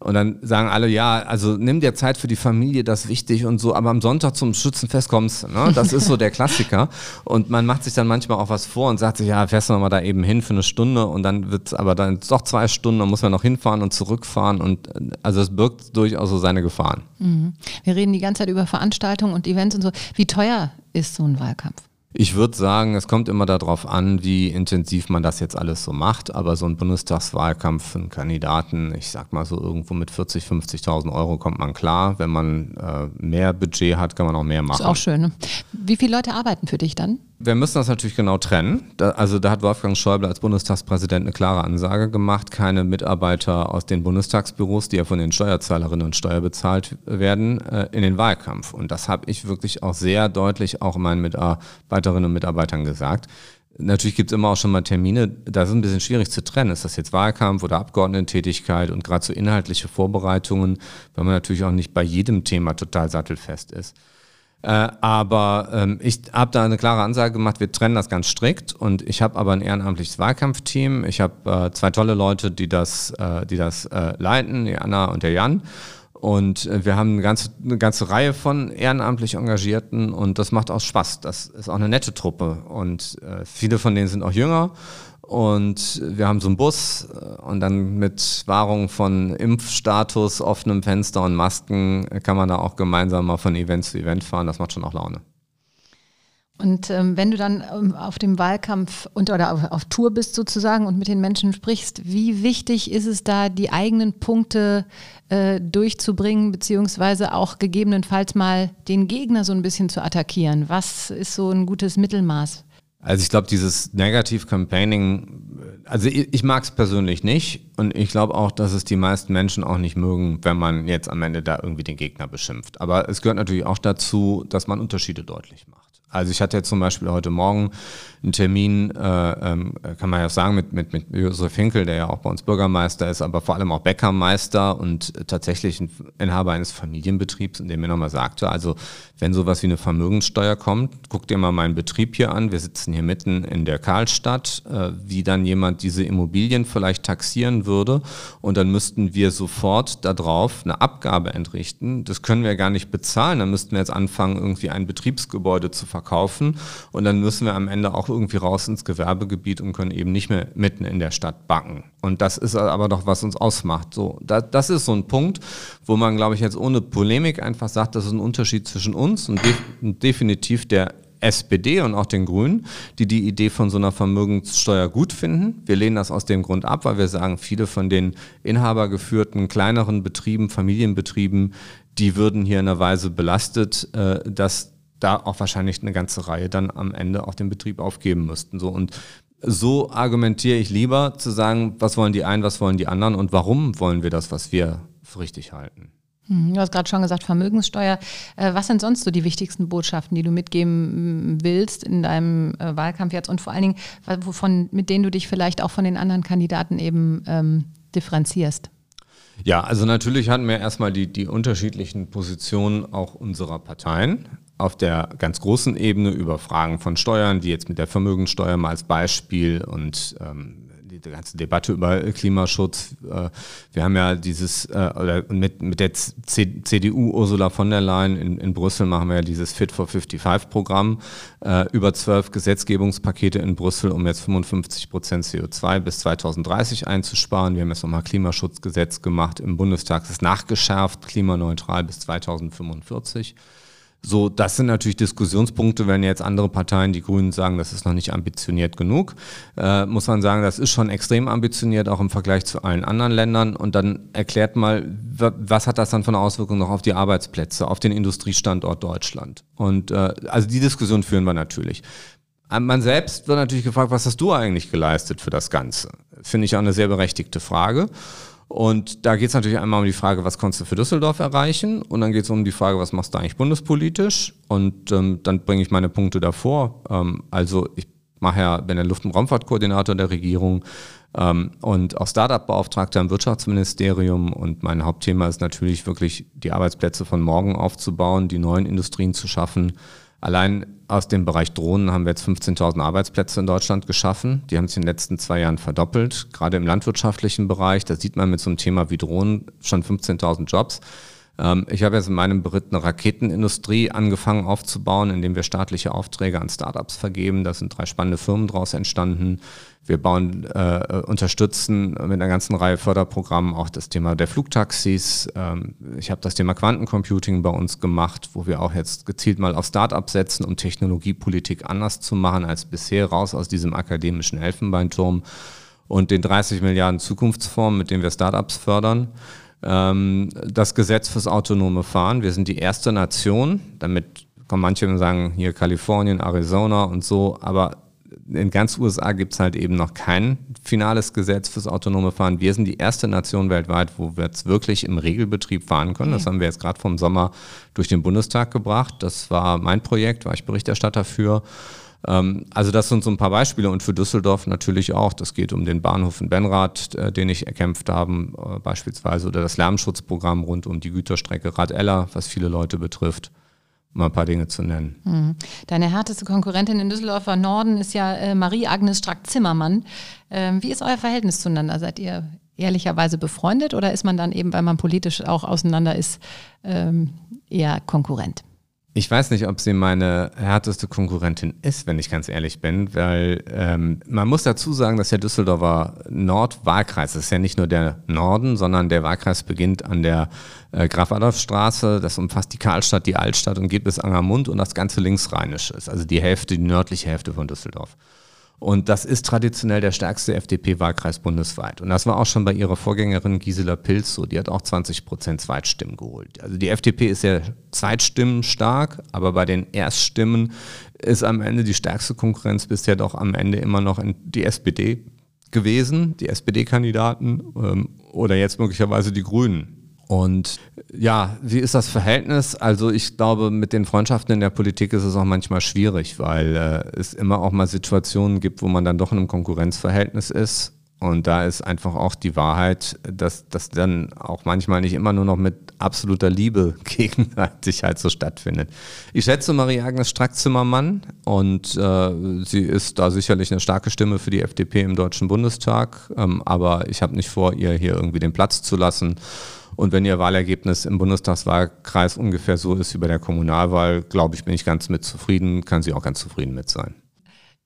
Speaker 1: Und dann sagen alle, ja, also nimm dir Zeit für die Familie, das ist wichtig und so, aber am Sonntag zum Schützenfest kommst, ne? das ist so der Klassiker. (laughs) Und man macht sich dann manchmal auch was vor und sagt sich, ja, fährst du mal da eben hin für eine Stunde und dann wird es aber dann doch zwei Stunden, dann muss man noch hinfahren und zurückfahren und also es birgt durchaus so seine Gefahren.
Speaker 4: Mhm. Wir reden die ganze Zeit über Veranstaltungen und Events und so. Wie teuer ist so ein Wahlkampf?
Speaker 1: Ich würde sagen, es kommt immer darauf an, wie intensiv man das jetzt alles so macht. Aber so ein Bundestagswahlkampf für einen Kandidaten, ich sag mal so irgendwo mit 40, 50.000 Euro kommt man klar. Wenn man äh, mehr Budget hat, kann man auch mehr machen.
Speaker 4: Ist auch schön. Ne? Wie viele Leute arbeiten für dich dann?
Speaker 1: Wir müssen das natürlich genau trennen. Da, also da hat Wolfgang Schäuble als Bundestagspräsident eine klare Ansage gemacht. Keine Mitarbeiter aus den Bundestagsbüros, die ja von den Steuerzahlerinnen und Steuer bezahlt werden, äh, in den Wahlkampf. Und das habe ich wirklich auch sehr deutlich auch meinen Mitarbeiterinnen und Mitarbeitern gesagt. Natürlich gibt es immer auch schon mal Termine, da ist es ein bisschen schwierig zu trennen. Ist das jetzt Wahlkampf oder Abgeordnetentätigkeit und gerade so inhaltliche Vorbereitungen, weil man natürlich auch nicht bei jedem Thema total sattelfest ist. Äh, aber ähm, ich habe da eine klare Ansage gemacht, wir trennen das ganz strikt und ich habe aber ein ehrenamtliches Wahlkampfteam. Ich habe äh, zwei tolle Leute, die das, äh, die das äh, leiten, die Anna und der Jan. Und äh, wir haben eine ganze, eine ganze Reihe von ehrenamtlich Engagierten und das macht auch Spaß. Das ist auch eine nette Truppe und äh, viele von denen sind auch jünger Und wir haben so einen Bus äh, und dann mit Wahrung von Impfstatus, offenem Fenster und Masken kann man da auch gemeinsam mal von Event zu Event fahren. Das macht schon auch Laune.
Speaker 4: Und ähm, wenn du dann ähm, auf dem Wahlkampf und, oder auf, auf, Tour bist sozusagen und mit den Menschen sprichst, wie wichtig ist es da, die eigenen Punkte äh, durchzubringen, beziehungsweise auch gegebenenfalls mal den Gegner so ein bisschen zu attackieren? Was ist so ein gutes Mittelmaß?
Speaker 1: Also ich glaube, dieses Negativ-Campaigning, also ich, ich mag es persönlich nicht und ich glaube auch, dass es die meisten Menschen auch nicht mögen, wenn man jetzt am Ende da irgendwie den Gegner beschimpft. Aber es gehört natürlich auch dazu, dass man Unterschiede deutlich macht. Also ich hatte jetzt zum Beispiel heute Morgen einen Termin, äh, ähm, kann man ja sagen, mit, mit, mit Josef Hinkel, der ja auch bei uns Bürgermeister ist, aber vor allem auch Bäckermeister und tatsächlich ein Inhaber eines Familienbetriebs, in dem mir nochmal sagte, also wenn sowas wie eine Vermögenssteuer kommt, guck dir mal meinen Betrieb hier an, wir sitzen hier mitten in der Karlstadt, äh, wie dann jemand diese Immobilien vielleicht taxieren würde und dann müssten wir sofort darauf eine Abgabe entrichten. Das können wir gar nicht bezahlen, dann müssten wir jetzt anfangen, irgendwie ein Betriebsgebäude zu verkaufen und dann müssen wir am Ende auch irgendwie raus ins Gewerbegebiet und können eben nicht mehr mitten in der Stadt backen. Und das ist aber doch, was uns ausmacht. So, das, das ist so ein Punkt, wo man, glaube ich, jetzt ohne Polemik einfach sagt, das ist ein Unterschied zwischen uns und, de und definitiv der SPD und auch den Grünen, die die Idee von so einer Vermögenssteuer gut finden. Wir lehnen das aus dem Grund ab, weil wir sagen, viele von den inhabergeführten kleineren Betrieben, Familienbetrieben, die würden hier in einer Weise belastet, äh, dass da auch wahrscheinlich eine ganze Reihe dann am Ende auch den Betrieb aufgeben müssten. So und so argumentiere ich lieber zu sagen, was wollen die einen, was wollen die anderen und warum wollen wir das, was wir für richtig halten.
Speaker 4: Hm, du hast gerade schon gesagt, Vermögenssteuer. Äh, was sind sonst so die wichtigsten Botschaften, die du mitgeben mm, willst in deinem äh, Wahlkampf jetzt und vor allen Dingen, wovon, mit denen du dich vielleicht auch von den anderen Kandidaten eben ähm, differenzierst?
Speaker 1: Ja, also natürlich hatten wir erstmal die, die unterschiedlichen Positionen auch unserer Parteien auf der ganz großen Ebene über Fragen von Steuern, die jetzt mit der Vermögenssteuer mal als Beispiel und ähm, die ganze Debatte über Klimaschutz. Äh, wir haben ja dieses, äh, oder mit, mit der CDU Ursula von der Leyen in, in Brüssel machen wir ja dieses Fit for 55 Programm, äh, über zwölf Gesetzgebungspakete in Brüssel, um jetzt 55 Prozent CO2 bis 2030 einzusparen. Wir haben jetzt nochmal Klimaschutzgesetz gemacht im Bundestag, ist nachgeschärft, klimaneutral bis 2045. So, das sind natürlich Diskussionspunkte, wenn jetzt andere Parteien, die Grünen sagen, das ist noch nicht ambitioniert genug, äh, muss man sagen, das ist schon extrem ambitioniert, auch im Vergleich zu allen anderen Ländern. Und dann erklärt mal, was hat das dann für eine Auswirkung noch auf die Arbeitsplätze, auf den Industriestandort Deutschland? Und äh, also die Diskussion führen wir natürlich. Äh, man selbst wird natürlich gefragt, was hast du eigentlich geleistet für das Ganze? Finde ich auch eine sehr berechtigte Frage. Und da geht es natürlich einmal um die Frage, was konntest du für Düsseldorf erreichen? Und dann geht es um die Frage, was machst du eigentlich bundespolitisch? Und ähm, dann bringe ich meine Punkte davor. Ähm, also ich mache ja, bin der Luft- und Raumfahrtkoordinator der Regierung ähm, und auch Startup-Beauftragter im Wirtschaftsministerium. Und mein Hauptthema ist natürlich wirklich, die Arbeitsplätze von morgen aufzubauen, die neuen Industrien zu schaffen Allein aus dem Bereich Drohnen haben wir jetzt 15.000 Arbeitsplätze in Deutschland geschaffen. Die haben sich in den letzten zwei Jahren verdoppelt. Gerade im landwirtschaftlichen Bereich, da sieht man mit so einem Thema wie Drohnen schon 15.000 Jobs. Ähm, ich habe jetzt in meinem Bericht eine Raketenindustrie angefangen aufzubauen, indem wir staatliche Aufträge an Startups vergeben. Da sind drei spannende Firmen daraus entstanden. Wir bauen, äh, unterstützen mit einer ganzen Reihe Förderprogrammen auch das Thema der Flugtaxis. Ähm, ich habe das Thema Quantencomputing bei uns gemacht, wo wir auch jetzt gezielt mal auf Startups setzen, um Technologiepolitik anders zu machen als bisher, raus aus diesem akademischen Elfenbeinturm und den 30 Milliarden Zukunftsformen, mit denen wir Startups fördern. Ähm, das Gesetz fürs autonome Fahren. Wir sind die erste Nation, damit kommen manche und sagen, hier Kalifornien, Arizona und so, aber in ganz USA gibt es halt eben noch kein finales Gesetz fürs autonome Fahren. Wir sind die erste Nation weltweit, wo wir jetzt wirklich im Regelbetrieb fahren können. Das haben wir jetzt gerade vom Sommer durch den Bundestag gebracht. Das war mein Projekt, war ich Berichterstatter für. Ähm, also das sind so ein paar Beispiele und für Düsseldorf natürlich auch. Das geht um den Bahnhof in Benrath, äh, den ich erkämpft habe, äh, beispielsweise, oder das Lärmschutzprogramm rund um die Güterstrecke Rad-Ella, was viele Leute betrifft mal ein paar Dinge zu nennen.
Speaker 4: Mhm. Deine härteste Konkurrentin in Düsseldorfer Norden ist ja äh, Marie-Agnes Strack-Zimmermann. Ähm, wie ist euer Verhältnis zueinander? Seid ihr ehrlicherweise befreundet oder ist man dann eben, weil man politisch auch auseinander ist, ähm, eher Konkurrent?
Speaker 1: Ich weiß nicht, ob sie meine härteste Konkurrentin ist, wenn ich ganz ehrlich bin, weil ähm, man muss dazu sagen, dass der Düsseldorfer Nordwahlkreis, das ist ja nicht nur der Norden, sondern der Wahlkreis beginnt an der äh, Graf-Adolf-Straße, das umfasst die Karlstadt, die Altstadt und geht bis Angermund und das ganze linksrheinisch ist, also die Hälfte, die nördliche Hälfte von Düsseldorf. Und das ist traditionell der stärkste FDP-Wahlkreis bundesweit. Und das war auch schon bei ihrer Vorgängerin Gisela Pilz so. Die hat auch 20 Prozent Zweitstimmen geholt. Also die FDP ist ja zweitstimmen-stark, aber bei den Erststimmen ist am Ende die stärkste Konkurrenz bisher doch am Ende immer noch die SPD gewesen, die SPD-Kandidaten ähm, oder jetzt möglicherweise die Grünen. Und ja, wie ist das Verhältnis? Also ich glaube, mit den Freundschaften in der Politik ist es auch manchmal schwierig, weil äh, es immer auch mal Situationen gibt, wo man dann doch in einem Konkurrenzverhältnis ist. Und da ist einfach auch die Wahrheit, dass das dann auch manchmal nicht immer nur noch mit absoluter Liebe (laughs) gegenseitig halt so stattfindet. Ich schätze Marie-Agnes Strack-Zimmermann und äh, sie ist da sicherlich eine starke Stimme für die FDP im Deutschen Bundestag, ähm, aber ich habe nicht vor, ihr hier irgendwie den Platz zu lassen. Und wenn Ihr Wahlergebnis im Bundestagswahlkreis ungefähr so ist wie bei der Kommunalwahl, glaube ich, bin ich ganz mit zufrieden, kann sie auch ganz zufrieden mit sein.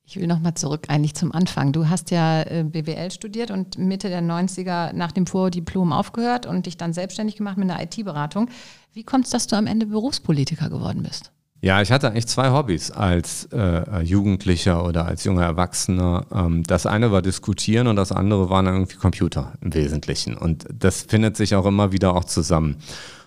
Speaker 4: Ich will nochmal zurück eigentlich zum Anfang. Du hast ja äh, BWL studiert und Mitte der 90er nach dem Vordiplom aufgehört und dich dann selbstständig gemacht mit einer IT-Beratung. Wie kommt es, dass du am Ende Berufspolitiker geworden bist?
Speaker 1: Ja, ich hatte eigentlich zwei Hobbys als äh, Jugendlicher oder als junger Erwachsener. Ähm, das eine war diskutieren und das andere waren irgendwie Computer im Wesentlichen. Und das findet sich auch immer wieder auch zusammen.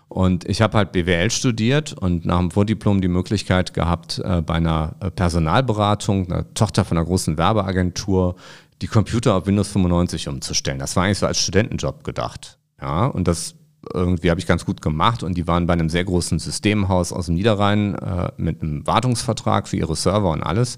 Speaker 1: Und ich habe halt BWL studiert und nach dem Vordiplom die Möglichkeit gehabt, äh, bei einer äh, Personalberatung, einer Tochter von einer großen Werbeagentur, die Computer auf Windows 95 umzustellen. Das war eigentlich so als Studentenjob gedacht. Ja, und das irgendwie habe ich ganz gut gemacht und die waren bei einem sehr großen Systemhaus aus dem Niederrhein äh, mit einem Wartungsvertrag für ihre Server und alles.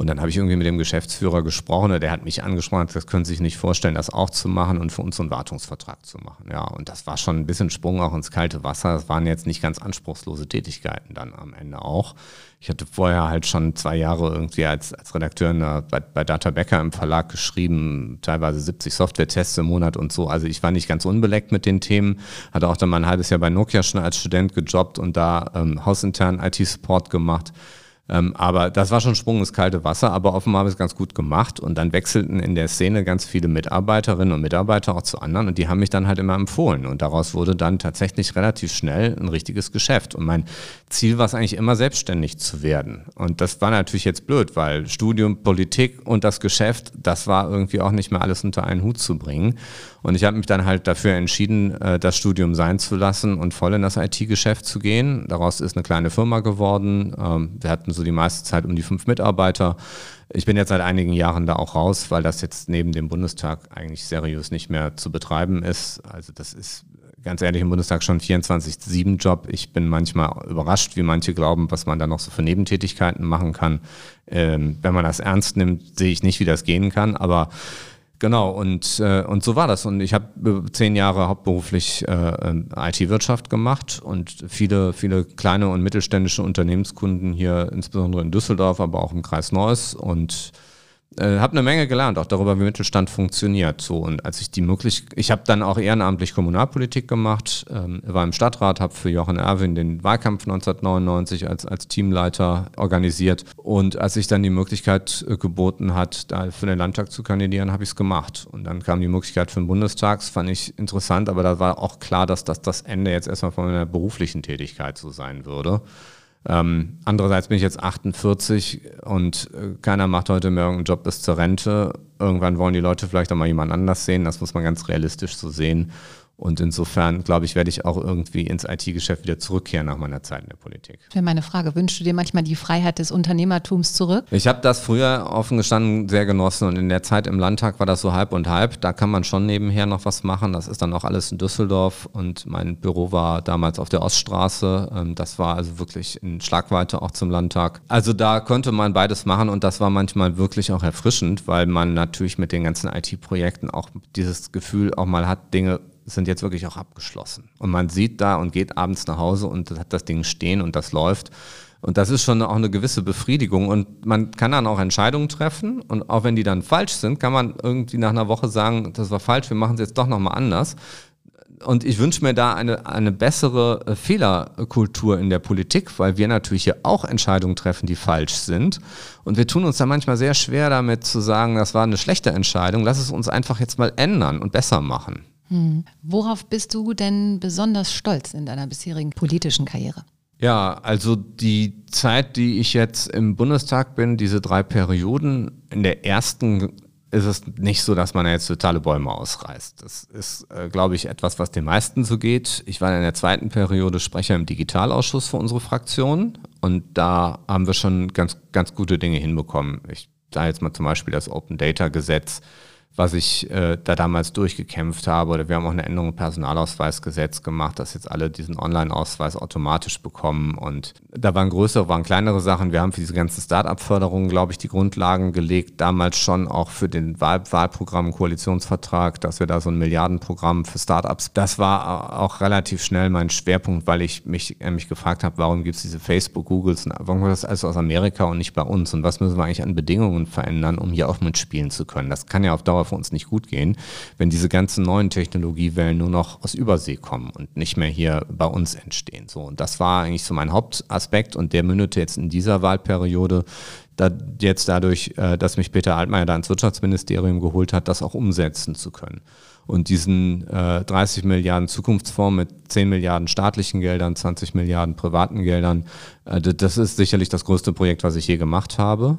Speaker 1: Und dann habe ich irgendwie mit dem Geschäftsführer gesprochen der hat mich angesprochen, das können Sie sich nicht vorstellen, das auch zu machen und für uns einen Wartungsvertrag zu machen. Ja, und das war schon ein bisschen Sprung auch ins kalte Wasser. Das waren jetzt nicht ganz anspruchslose Tätigkeiten dann am Ende auch. Ich hatte vorher halt schon zwei Jahre irgendwie als, als Redakteur der, bei, bei Data Becker im Verlag geschrieben, teilweise 70 Software-Tests im Monat und so. Also ich war nicht ganz unbeleckt mit den Themen, hatte auch dann mal ein halbes Jahr bei Nokia schon als Student gejobbt und da ähm, hausintern IT-Support gemacht. Ähm, aber das war schon Sprung ins kalte Wasser, aber offenbar habe ich es ganz gut gemacht. Und dann wechselten in der Szene ganz viele Mitarbeiterinnen und Mitarbeiter auch zu anderen und die haben mich dann halt immer empfohlen. Und daraus wurde dann tatsächlich relativ schnell ein richtiges Geschäft. Und mein Ziel war es eigentlich immer, selbstständig zu werden. Und das war natürlich jetzt blöd, weil Studium, Politik und das Geschäft, das war irgendwie auch nicht mehr alles unter einen Hut zu bringen. Und ich habe mich dann halt dafür entschieden, äh, das Studium sein zu lassen und voll in das IT-Geschäft zu gehen. Daraus ist eine kleine Firma geworden. Ähm, wir hatten so die meiste Zeit um die fünf Mitarbeiter. Ich bin jetzt seit einigen Jahren da auch raus, weil das jetzt neben dem Bundestag eigentlich seriös nicht mehr zu betreiben ist. Also das ist ganz ehrlich im Bundestag schon 24-7-Job. Ich bin manchmal überrascht, wie manche glauben, was man da noch so für Nebentätigkeiten machen kann. Ähm, wenn man das ernst nimmt, sehe ich nicht, wie das gehen kann. Aber Genau, und, äh, und so war das. Und ich habe äh, zehn Jahre hauptberuflich äh, ähm, IT-Wirtschaft gemacht und viele, viele kleine und mittelständische Unternehmenskunden hier, insbesondere in Düsseldorf, aber auch im Kreis Neuss. Und äh, habe eine Menge gelernt, auch darüber, wie Mittelstand funktioniert. So und als ich die Möglichkeit, ich habe dann auch ehrenamtlich Kommunalpolitik gemacht, ähm, war im Stadtrat, habe für Jochen Erwin den Wahlkampf 1999 als als Teamleiter organisiert und als sich dann die Möglichkeit äh, geboten hat, da für den Landtag zu kandidieren, habe ich es gemacht. Und dann kam die Möglichkeit für den Bundestag, fand ich interessant, aber da war auch klar, dass das das Ende jetzt erstmal von meiner beruflichen Tätigkeit so sein würde. Ähm, andererseits bin ich jetzt 48 und äh, keiner macht heute mehr irgendeinen Job bis zur Rente. Irgendwann wollen die Leute vielleicht auch mal jemand anders sehen. Das muss man ganz realistisch so sehen. Und insofern, glaube ich, werde ich auch irgendwie ins IT-Geschäft wieder zurückkehren nach meiner Zeit in der Politik.
Speaker 4: Das wäre meine Frage. Wünschst du dir manchmal die Freiheit des Unternehmertums zurück?
Speaker 1: Ich habe das früher offen gestanden sehr genossen und in der Zeit im Landtag war das so halb und halb. Da kann man schon nebenher noch was machen. Das ist dann auch alles in Düsseldorf und mein Büro war damals auf der Oststraße. Ähm, das war also wirklich in Schlagweite auch zum Landtag. Also da konnte man beides machen und das war manchmal wirklich auch erfrischend, weil man natürlich mit den ganzen IT-Projekten auch dieses Gefühl auch mal hat, Dinge sind jetzt wirklich auch abgeschlossen. Und man sieht da und geht abends nach Hause und hat das Ding stehen und das läuft. Und das ist schon auch eine gewisse Befriedigung. Und man kann dann auch Entscheidungen treffen. Und auch wenn die dann falsch sind, kann man irgendwie nach einer Woche sagen, das war falsch, wir machen es jetzt doch nochmal anders. Und ich wünsche mir da eine, eine bessere äh, Fehlerkultur in der Politik, weil wir natürlich hier auch Entscheidungen treffen, die falsch sind. Und wir tun uns da manchmal sehr schwer damit zu sagen, das war eine schlechte Entscheidung. Lass es uns einfach jetzt mal ändern und besser machen.
Speaker 4: Hm. Worauf bist du denn besonders stolz in deiner bisherigen politischen Karriere?
Speaker 1: Ja, also die Zeit, die ich jetzt im Bundestag bin, diese drei Perioden, in der ersten ist es nicht so, dass man jetzt totale Bäume ausreißt. Das ist, äh, glaube ich, etwas, was den meisten so geht. Ich war in der zweiten Periode Sprecher im Digitalausschuss für unsere Fraktion und da haben wir schon ganz, ganz gute Dinge hinbekommen. Ich sage jetzt mal zum Beispiel das Open Data Gesetz was ich äh, da damals durchgekämpft habe. Oder wir haben auch eine Änderung im Personalausweisgesetz gemacht, dass jetzt alle diesen Online-Ausweis automatisch bekommen. Und da waren größere, waren kleinere Sachen. Wir haben für diese ganzen Start-up-Förderungen, glaube ich, die Grundlagen gelegt. Damals schon auch für den Wahl Wahlprogramm, Koalitionsvertrag, dass wir da so ein Milliardenprogramm für Start-ups. Das war auch relativ schnell mein Schwerpunkt, weil ich mich, äh, gefragt habe, warum gibt es diese Facebook, Googles, warum kommt das alles aus Amerika und nicht bei uns? Und was müssen wir eigentlich an Bedingungen verändern, um hier auch mitspielen zu können? Das kann ja auf Dauer Dauer für uns nicht gut gehen, wenn diese ganzen neuen Technologiewellen nur noch aus Übersee kommen und nicht mehr hier bei uns entstehen. So, und das war eigentlich so mein Hauptaspekt und der mündete jetzt in dieser Wahlperiode da jetzt dadurch, äh, dass mich Peter Altmaier da ins Wirtschaftsministerium geholt hat, das auch umsetzen zu können. Und diesen äh, 30 Milliarden Zukunftsfonds mit 10 Milliarden staatlichen Geldern, 20 Milliarden privaten Geldern, äh, das ist sicherlich das größte Projekt, was ich je gemacht habe.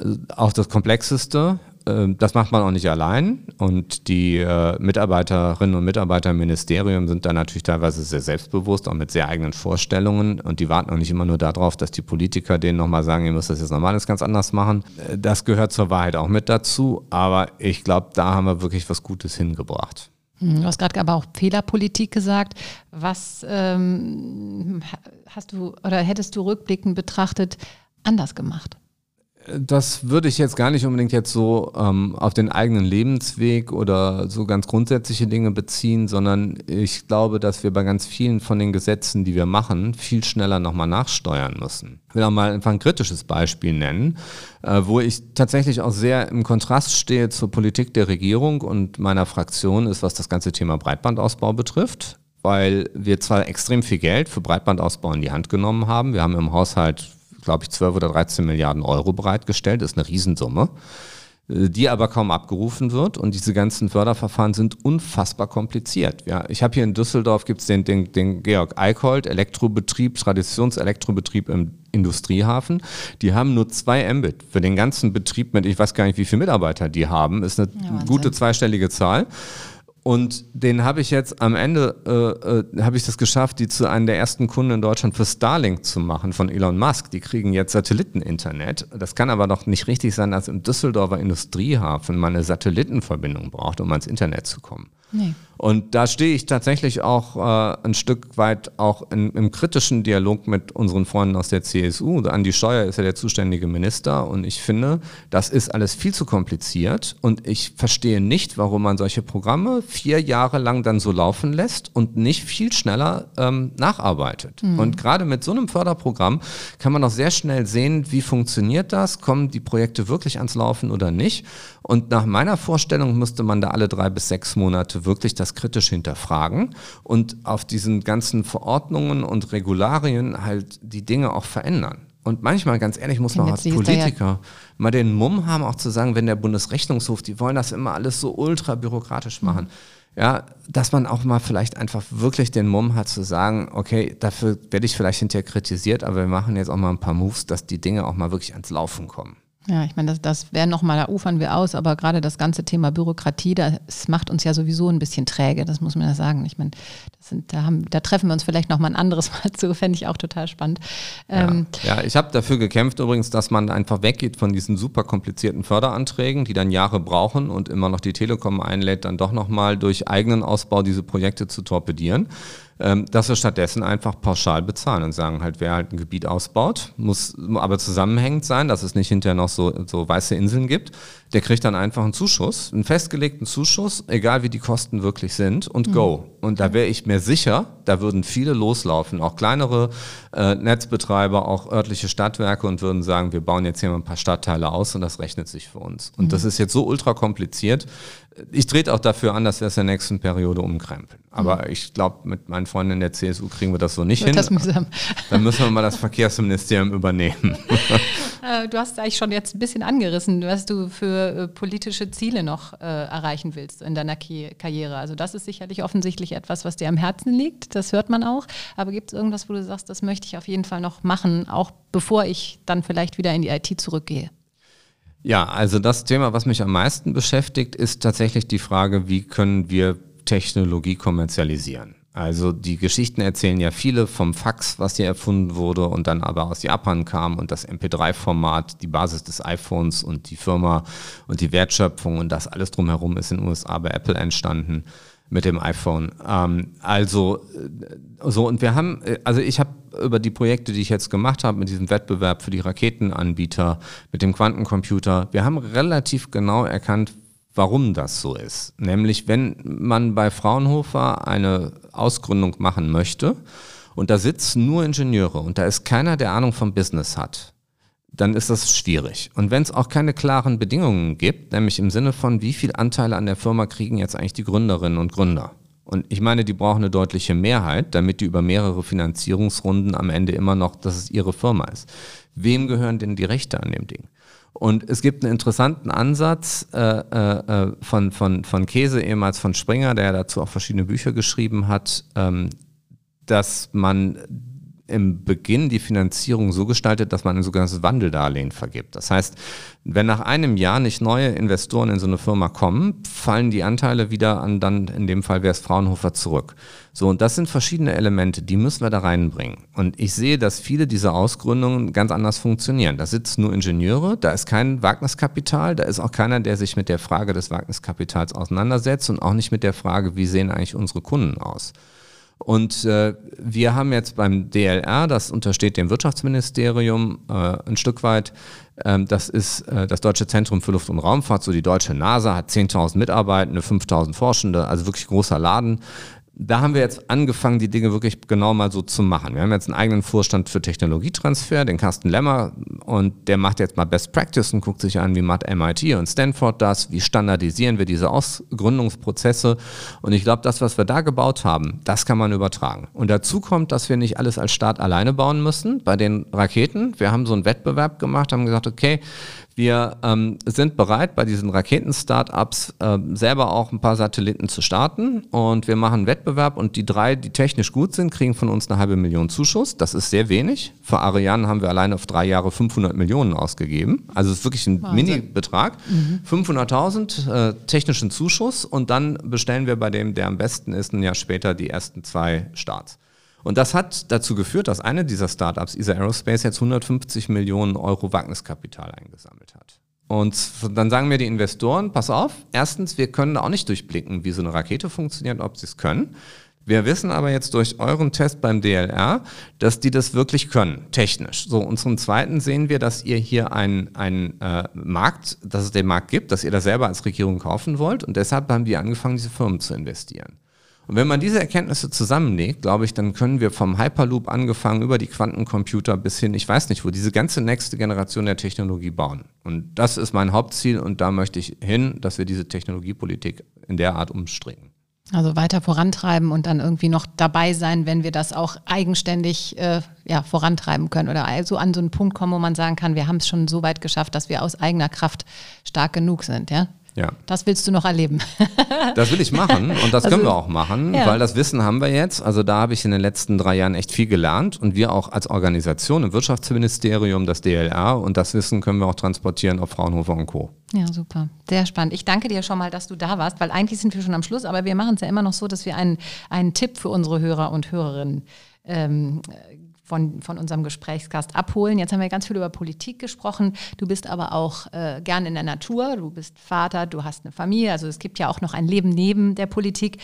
Speaker 1: Äh, auch das komplexeste, das macht man auch nicht allein. Und die äh, Mitarbeiterinnen und Mitarbeiter im Ministerium sind da natürlich teilweise sehr selbstbewusst, auch mit sehr eigenen Vorstellungen. Und die warten auch nicht immer nur darauf, dass die Politiker denen nochmal sagen, ihr müsst das jetzt nochmal alles ganz anders machen. Äh, das gehört zur Wahrheit auch mit dazu. Aber ich glaube, da haben wir wirklich was Gutes hingebracht.
Speaker 4: Hm, du hast gerade aber auch Fehlerpolitik gesagt. Was ähm, hast du oder hättest du rückblickend betrachtet anders gemacht?
Speaker 1: Das würde ich jetzt gar nicht unbedingt jetzt so ähm, auf den eigenen Lebensweg oder so ganz grundsätzliche Dinge beziehen, sondern ich glaube, dass wir bei ganz vielen von den Gesetzen, die wir machen, viel schneller nochmal nachsteuern müssen. Ich will auch mal einfach ein kritisches Beispiel nennen, äh, wo ich tatsächlich auch sehr im Kontrast stehe zur Politik der Regierung und meiner Fraktion ist, was das ganze Thema Breitbandausbau betrifft weil wir zwar extrem viel Geld für Breitbandausbau in die Hand genommen haben. Wir haben im Haushalt glaube ich, 12 oder 13 Milliarden Euro bereitgestellt. Das ist eine Riesensumme äh, die aber kaum abgerufen wird. Und diese ganzen Förderverfahren sind unfassbar kompliziert. Ja, ich habe hier in Düsseldorf gibt's den, den, den Georg Eickholt, Elektrobetrieb, Traditionselektrobetrieb im Industriehafen. Die haben nur zwei Mbit für den ganzen Betrieb mit, ich weiß gar nicht, wie viele Mitarbeiter die haben, ist eine ja, gute zweistellige Zahl. Und den habe ich jetzt am Ende, äh, äh, habe ich das geschafft, die zu einem der ersten Kunden in Deutschland für Starlink zu machen von Elon Musk. Die kriegen jetzt Satelliteninternet. Das kann aber doch nicht richtig sein, dass im Düsseldorfer Industriehafen man eine Satellitenverbindung braucht, um ans Internet zu kommen. Nee. Und da stehe ich tatsächlich auch äh, ein Stück weit auch in, im kritischen Dialog mit unseren Freunden aus der CSU. Andi Scheuer ist ja der zuständige Minister und ich finde, das ist alles viel zu kompliziert und ich verstehe nicht, warum man solche Programme vier Jahre lang dann so laufen lässt und nicht viel schneller ähm, nacharbeitet. Mhm. Und gerade mit so einem Förderprogramm kann man auch sehr schnell sehen, wie funktioniert das, kommen die Projekte wirklich ans Laufen oder nicht. Und nach meiner Vorstellung müsste man da alle drei bis sechs Monate wirklich das kritisch hinterfragen und auf diesen ganzen Verordnungen und Regularien halt die Dinge auch verändern. Und manchmal, ganz ehrlich, muss man als Politiker mal den Mumm haben, auch zu sagen, wenn der Bundesrechnungshof, die wollen das immer alles so ultra bürokratisch machen. Mhm. Ja, dass man auch mal vielleicht einfach wirklich den Mumm hat zu sagen, okay, dafür werde ich vielleicht hinterher kritisiert, aber wir machen jetzt auch mal ein paar Moves, dass die Dinge auch mal wirklich ans Laufen kommen.
Speaker 4: Ja, ich meine, das, das wäre nochmal, da ufern wir aus, aber gerade das ganze Thema Bürokratie, das macht uns ja sowieso ein bisschen träge, das muss man ja sagen. Ich meine, sind, da, haben, da treffen wir uns vielleicht nochmal ein anderes (laughs) Mal zu, fände ich auch total spannend.
Speaker 1: Ähm, ja. ja, ich habe dafür gekämpft übrigens, dass man einfach weggeht von diesen super komplizierten Förderanträgen, die dann Jahre brauchen und immer noch die Telekom einlädt, dann doch nochmal durch eigenen Ausbau diese Projekte zu torpedieren dass wir stattdessen einfach pauschal bezahlen und sagen halt, wer halt ein Gebiet ausbaut, muss aber zusammenhängend sein, dass es nicht hinterher noch so, so weiße Inseln gibt, der kriegt dann einfach einen Zuschuss, einen festgelegten Zuschuss, egal wie die Kosten wirklich sind und mhm. go. Und da wäre ich mir sicher, Da würden viele loslaufen, auch kleinere äh, Netzbetreiber, auch örtliche Stadtwerke und würden sagen, wir bauen jetzt hier mal ein paar Stadtteile aus und das rechnet sich für uns. Und mhm. das ist jetzt so ultra kompliziert. Ich trete auch dafür an, dass wir es in der nächsten Periode umkrempeln. Aber mhm. ich glaube, mit meinen Freunden in der CSU kriegen wir das so nicht Wird hin. Das (laughs) Dann müssen wir mal das Verkehrsministerium übernehmen. (laughs)
Speaker 4: Äh, du hast eigentlich schon jetzt ein bisschen angerissen, was du für äh, politische Ziele noch äh, erreichen willst in deiner Karriere. Also das ist sicherlich offensichtlich etwas, was dir am Herzen liegt. Das hört man auch. Aber gibt es irgendwas, wo du sagst, das möchte ich auf jeden Fall noch machen, auch bevor ich dann vielleicht wieder in die IT zurückgehe?
Speaker 1: Ja, also das Thema, was mich am meisten beschäftigt, ist tatsächlich die Frage, wie können wir Technologie kommerzialisieren. Also die Geschichten erzählen ja viele vom Fax, was hier erfunden wurde und dann aber aus Japan kam und das MP3-Format, die Basis des iPhones und die Firma und die Wertschöpfung und das alles drumherum ist in den USA bei Apple entstanden mit dem iPhone. Ähm, also äh, so und wir haben, äh, also ich habe über die Projekte, die ich jetzt gemacht habe, mit diesem Wettbewerb für die Raketenanbieter, mit dem Quantencomputer, wir haben relativ genau erkannt, warum das so ist. Nämlich, wenn man bei Fraunhofer eine Ausgründung machen möchte und da sitzen nur Ingenieure und da ist keiner, der Ahnung vom Business hat, dann ist das schwierig. Und wenn es auch keine klaren Bedingungen gibt, nämlich im Sinne von, wie viel Anteile an der Firma kriegen jetzt eigentlich die Gründerinnen und Gründer? Und ich meine, die brauchen eine deutliche Mehrheit, damit die über mehrere Finanzierungsrunden am Ende immer noch, dass es ihre Firma ist. Wem gehören denn die Rechte an dem Ding? Und es gibt einen interessanten Ansatz äh, äh, von, von, von Käse, ehemals von Springer, der dazu auch verschiedene Bücher geschrieben hat, ähm, dass man im Beginn die Finanzierung so gestaltet, dass man ein sogenanntes Wandeldarlehen vergibt. Das heißt, wenn nach einem Jahr nicht neue Investoren in so eine Firma kommen, fallen die Anteile wieder an dann, in dem Fall wäre es Fraunhofer, zurück. So, und das sind verschiedene Elemente, die müssen wir da reinbringen. Und ich sehe, dass viele dieser Ausgründungen ganz anders funktionieren. Da sitzen nur Ingenieure, da ist kein Wagniskapital, da ist auch keiner, der sich mit der Frage des Wagniskapitals auseinandersetzt und auch nicht mit der Frage, wie sehen eigentlich unsere Kunden aus. Und äh, wir haben jetzt beim DLR, das untersteht dem Wirtschaftsministerium äh, ein Stück weit, ähm, das ist äh, das Deutsche Zentrum für Luft- und Raumfahrt, so die deutsche NASA, hat 10.000 Mitarbeitende, 5.000 Forschende, also wirklich großer Laden da haben wir jetzt angefangen, die Dinge wirklich genau mal so zu machen. Wir haben jetzt einen eigenen Vorstand für Technologietransfer, den Carsten Lemmer, und der macht jetzt mal Best Practice und guckt sich an, wie macht MIT und Stanford das, wie standardisieren wir diese Ausgründungsprozesse. Und ich glaube, das, was wir da gebaut haben, das kann man übertragen. Und dazu kommt, dass wir nicht alles als Staat alleine bauen müssen. Bei den Raketen, wir haben so einen Wettbewerb gemacht, haben gesagt, okay, wir ähm, sind bereit, bei diesen Raketen-Startups äh, selber auch ein paar Satelliten zu starten und wir machen einen Wettbewerb und die drei, die technisch gut sind, kriegen von uns eine halbe Million Zuschuss. Das ist sehr wenig. Für Ariane haben wir allein auf drei Jahre 500 Millionen ausgegeben. Also es ist wirklich ein Mini-Betrag. Mhm. 500.000 äh, technischen Zuschuss und dann bestellen wir bei dem, der am besten ist, ein Jahr später die ersten zwei Starts. Und das hat dazu geführt, dass eine dieser Startups, ESA Aerospace, jetzt 150 Millionen Euro Wagniskapital eingesammelt hat. Und dann sagen mir die Investoren, pass auf, erstens, wir können auch nicht durchblicken, wie so eine Rakete funktioniert, ob sie es können. Wir wissen aber jetzt durch euren Test beim DLR, dass die das wirklich können, technisch. So, und zum Zweiten sehen wir, dass ihr hier einen, einen äh, Markt, dass es den Markt gibt, dass ihr das selber als Regierung kaufen wollt. Und deshalb haben wir angefangen, diese Firmen zu investieren. Und wenn man diese Erkenntnisse zusammenlegt, glaube ich, dann können wir vom Hyperloop angefangen über die Quantencomputer bis hin, ich weiß nicht wo, diese ganze nächste Generation der Technologie bauen. Und das ist mein Hauptziel und da möchte ich hin, dass wir diese Technologiepolitik in der Art umstricken.
Speaker 4: Also weiter vorantreiben und dann irgendwie noch dabei sein, wenn wir das auch eigenständig äh, ja, vorantreiben können oder also an so einen Punkt kommen, wo man sagen kann, wir haben es schon so weit geschafft, dass wir aus eigener Kraft stark genug sind, ja? Ja. Das willst du noch erleben. (laughs)
Speaker 1: das will ich machen und das also, können wir auch machen, ja. weil das Wissen haben wir jetzt. Also da habe ich in den letzten drei Jahren echt viel gelernt und wir auch als Organisation im Wirtschaftsministerium, das DLR und das Wissen können wir auch transportieren auf Fraunhofer und Co.
Speaker 4: Ja, super. Sehr spannend. Ich danke dir schon mal, dass du da warst, weil eigentlich sind wir schon am Schluss, aber wir machen es ja immer noch so, dass wir einen, einen Tipp für unsere Hörer und Hörerinnen ähm, von, von unserem Gesprächsgast abholen. Jetzt haben wir ganz viel über Politik gesprochen. Du bist aber auch äh, gern in der Natur. Du bist Vater, du hast eine Familie. Also es gibt ja auch noch ein Leben neben der Politik.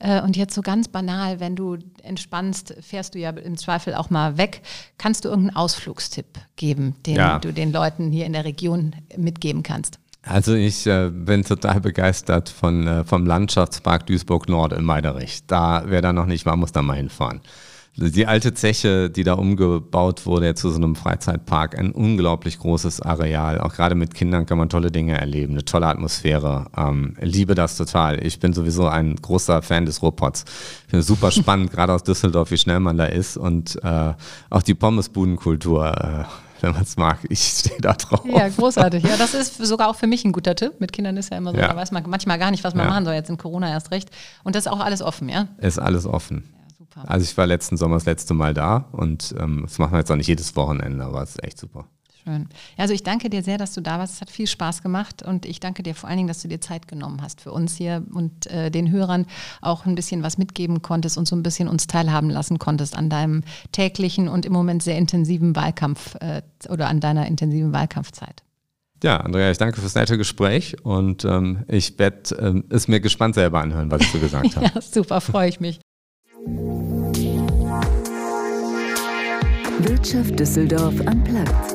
Speaker 4: Äh, und jetzt so ganz banal, wenn du entspannst, fährst du ja im Zweifel auch mal weg. Kannst du irgendeinen Ausflugstipp geben, den ja. du den Leuten hier in der Region mitgeben kannst?
Speaker 1: Also ich äh, bin total begeistert von, äh, vom Landschaftspark Duisburg Nord in Meiderich. Da, wer da noch nicht war, muss da mal hinfahren. Die alte Zeche, die da umgebaut wurde jetzt zu so einem Freizeitpark, ein unglaublich großes Areal. Auch gerade mit Kindern kann man tolle Dinge erleben, eine tolle Atmosphäre. Ähm, liebe das total. Ich bin sowieso ein großer Fan des Ruhrpots. Ich finde es super (laughs) spannend, gerade aus Düsseldorf, wie schnell man da ist und äh, auch die Pommesbudenkultur. Äh, wenn man es mag. Ich stehe da drauf.
Speaker 4: Ja, großartig. Ja, das ist sogar auch für mich ein guter Tipp. Mit Kindern ist ja immer so, ja. da weiß man manchmal gar nicht, was man ja. machen soll, jetzt in Corona erst recht. Und das ist auch alles offen, ja?
Speaker 1: Ist alles offen super. Also ich war letzten Sommer das letzte Mal da und ähm, das machen wir jetzt auch nicht jedes Wochenende, aber es ist echt super.
Speaker 4: Schön. Also ich danke dir sehr, dass du da warst. Es hat viel Spaß gemacht und ich danke dir vor allen Dingen, dass du dir Zeit genommen hast für uns hier und äh, den Hörern auch ein bisschen was mitgeben konntest und so ein bisschen uns teilhaben lassen konntest an deinem täglichen und im Moment sehr intensiven Wahlkampf äh, oder an deiner intensiven Wahlkampfzeit.
Speaker 1: Ja, Andrea, ich danke fürs nette Gespräch und ähm, ich werde ähm, es mir gespannt selber anhören, was so gesagt (laughs) habe.
Speaker 4: ja, super, freue ich mich.
Speaker 2: Wirtschaft Düsseldorf am Platz.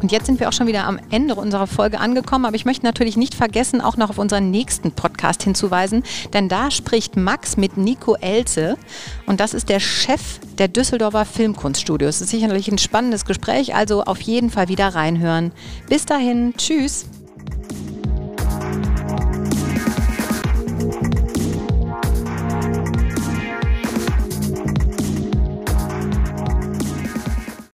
Speaker 4: Und jetzt sind wir auch schon wieder am Ende unserer Folge angekommen, aber ich möchte natürlich nicht vergessen, auch noch auf unseren nächsten Podcast hinzuweisen, denn da spricht Max mit Nico Elze und das ist der Chef der Düsseldorfer Filmkunststudios. Es ist sicherlich ein spannendes Gespräch, also auf jeden Fall wieder reinhören. Bis dahin, tschüss.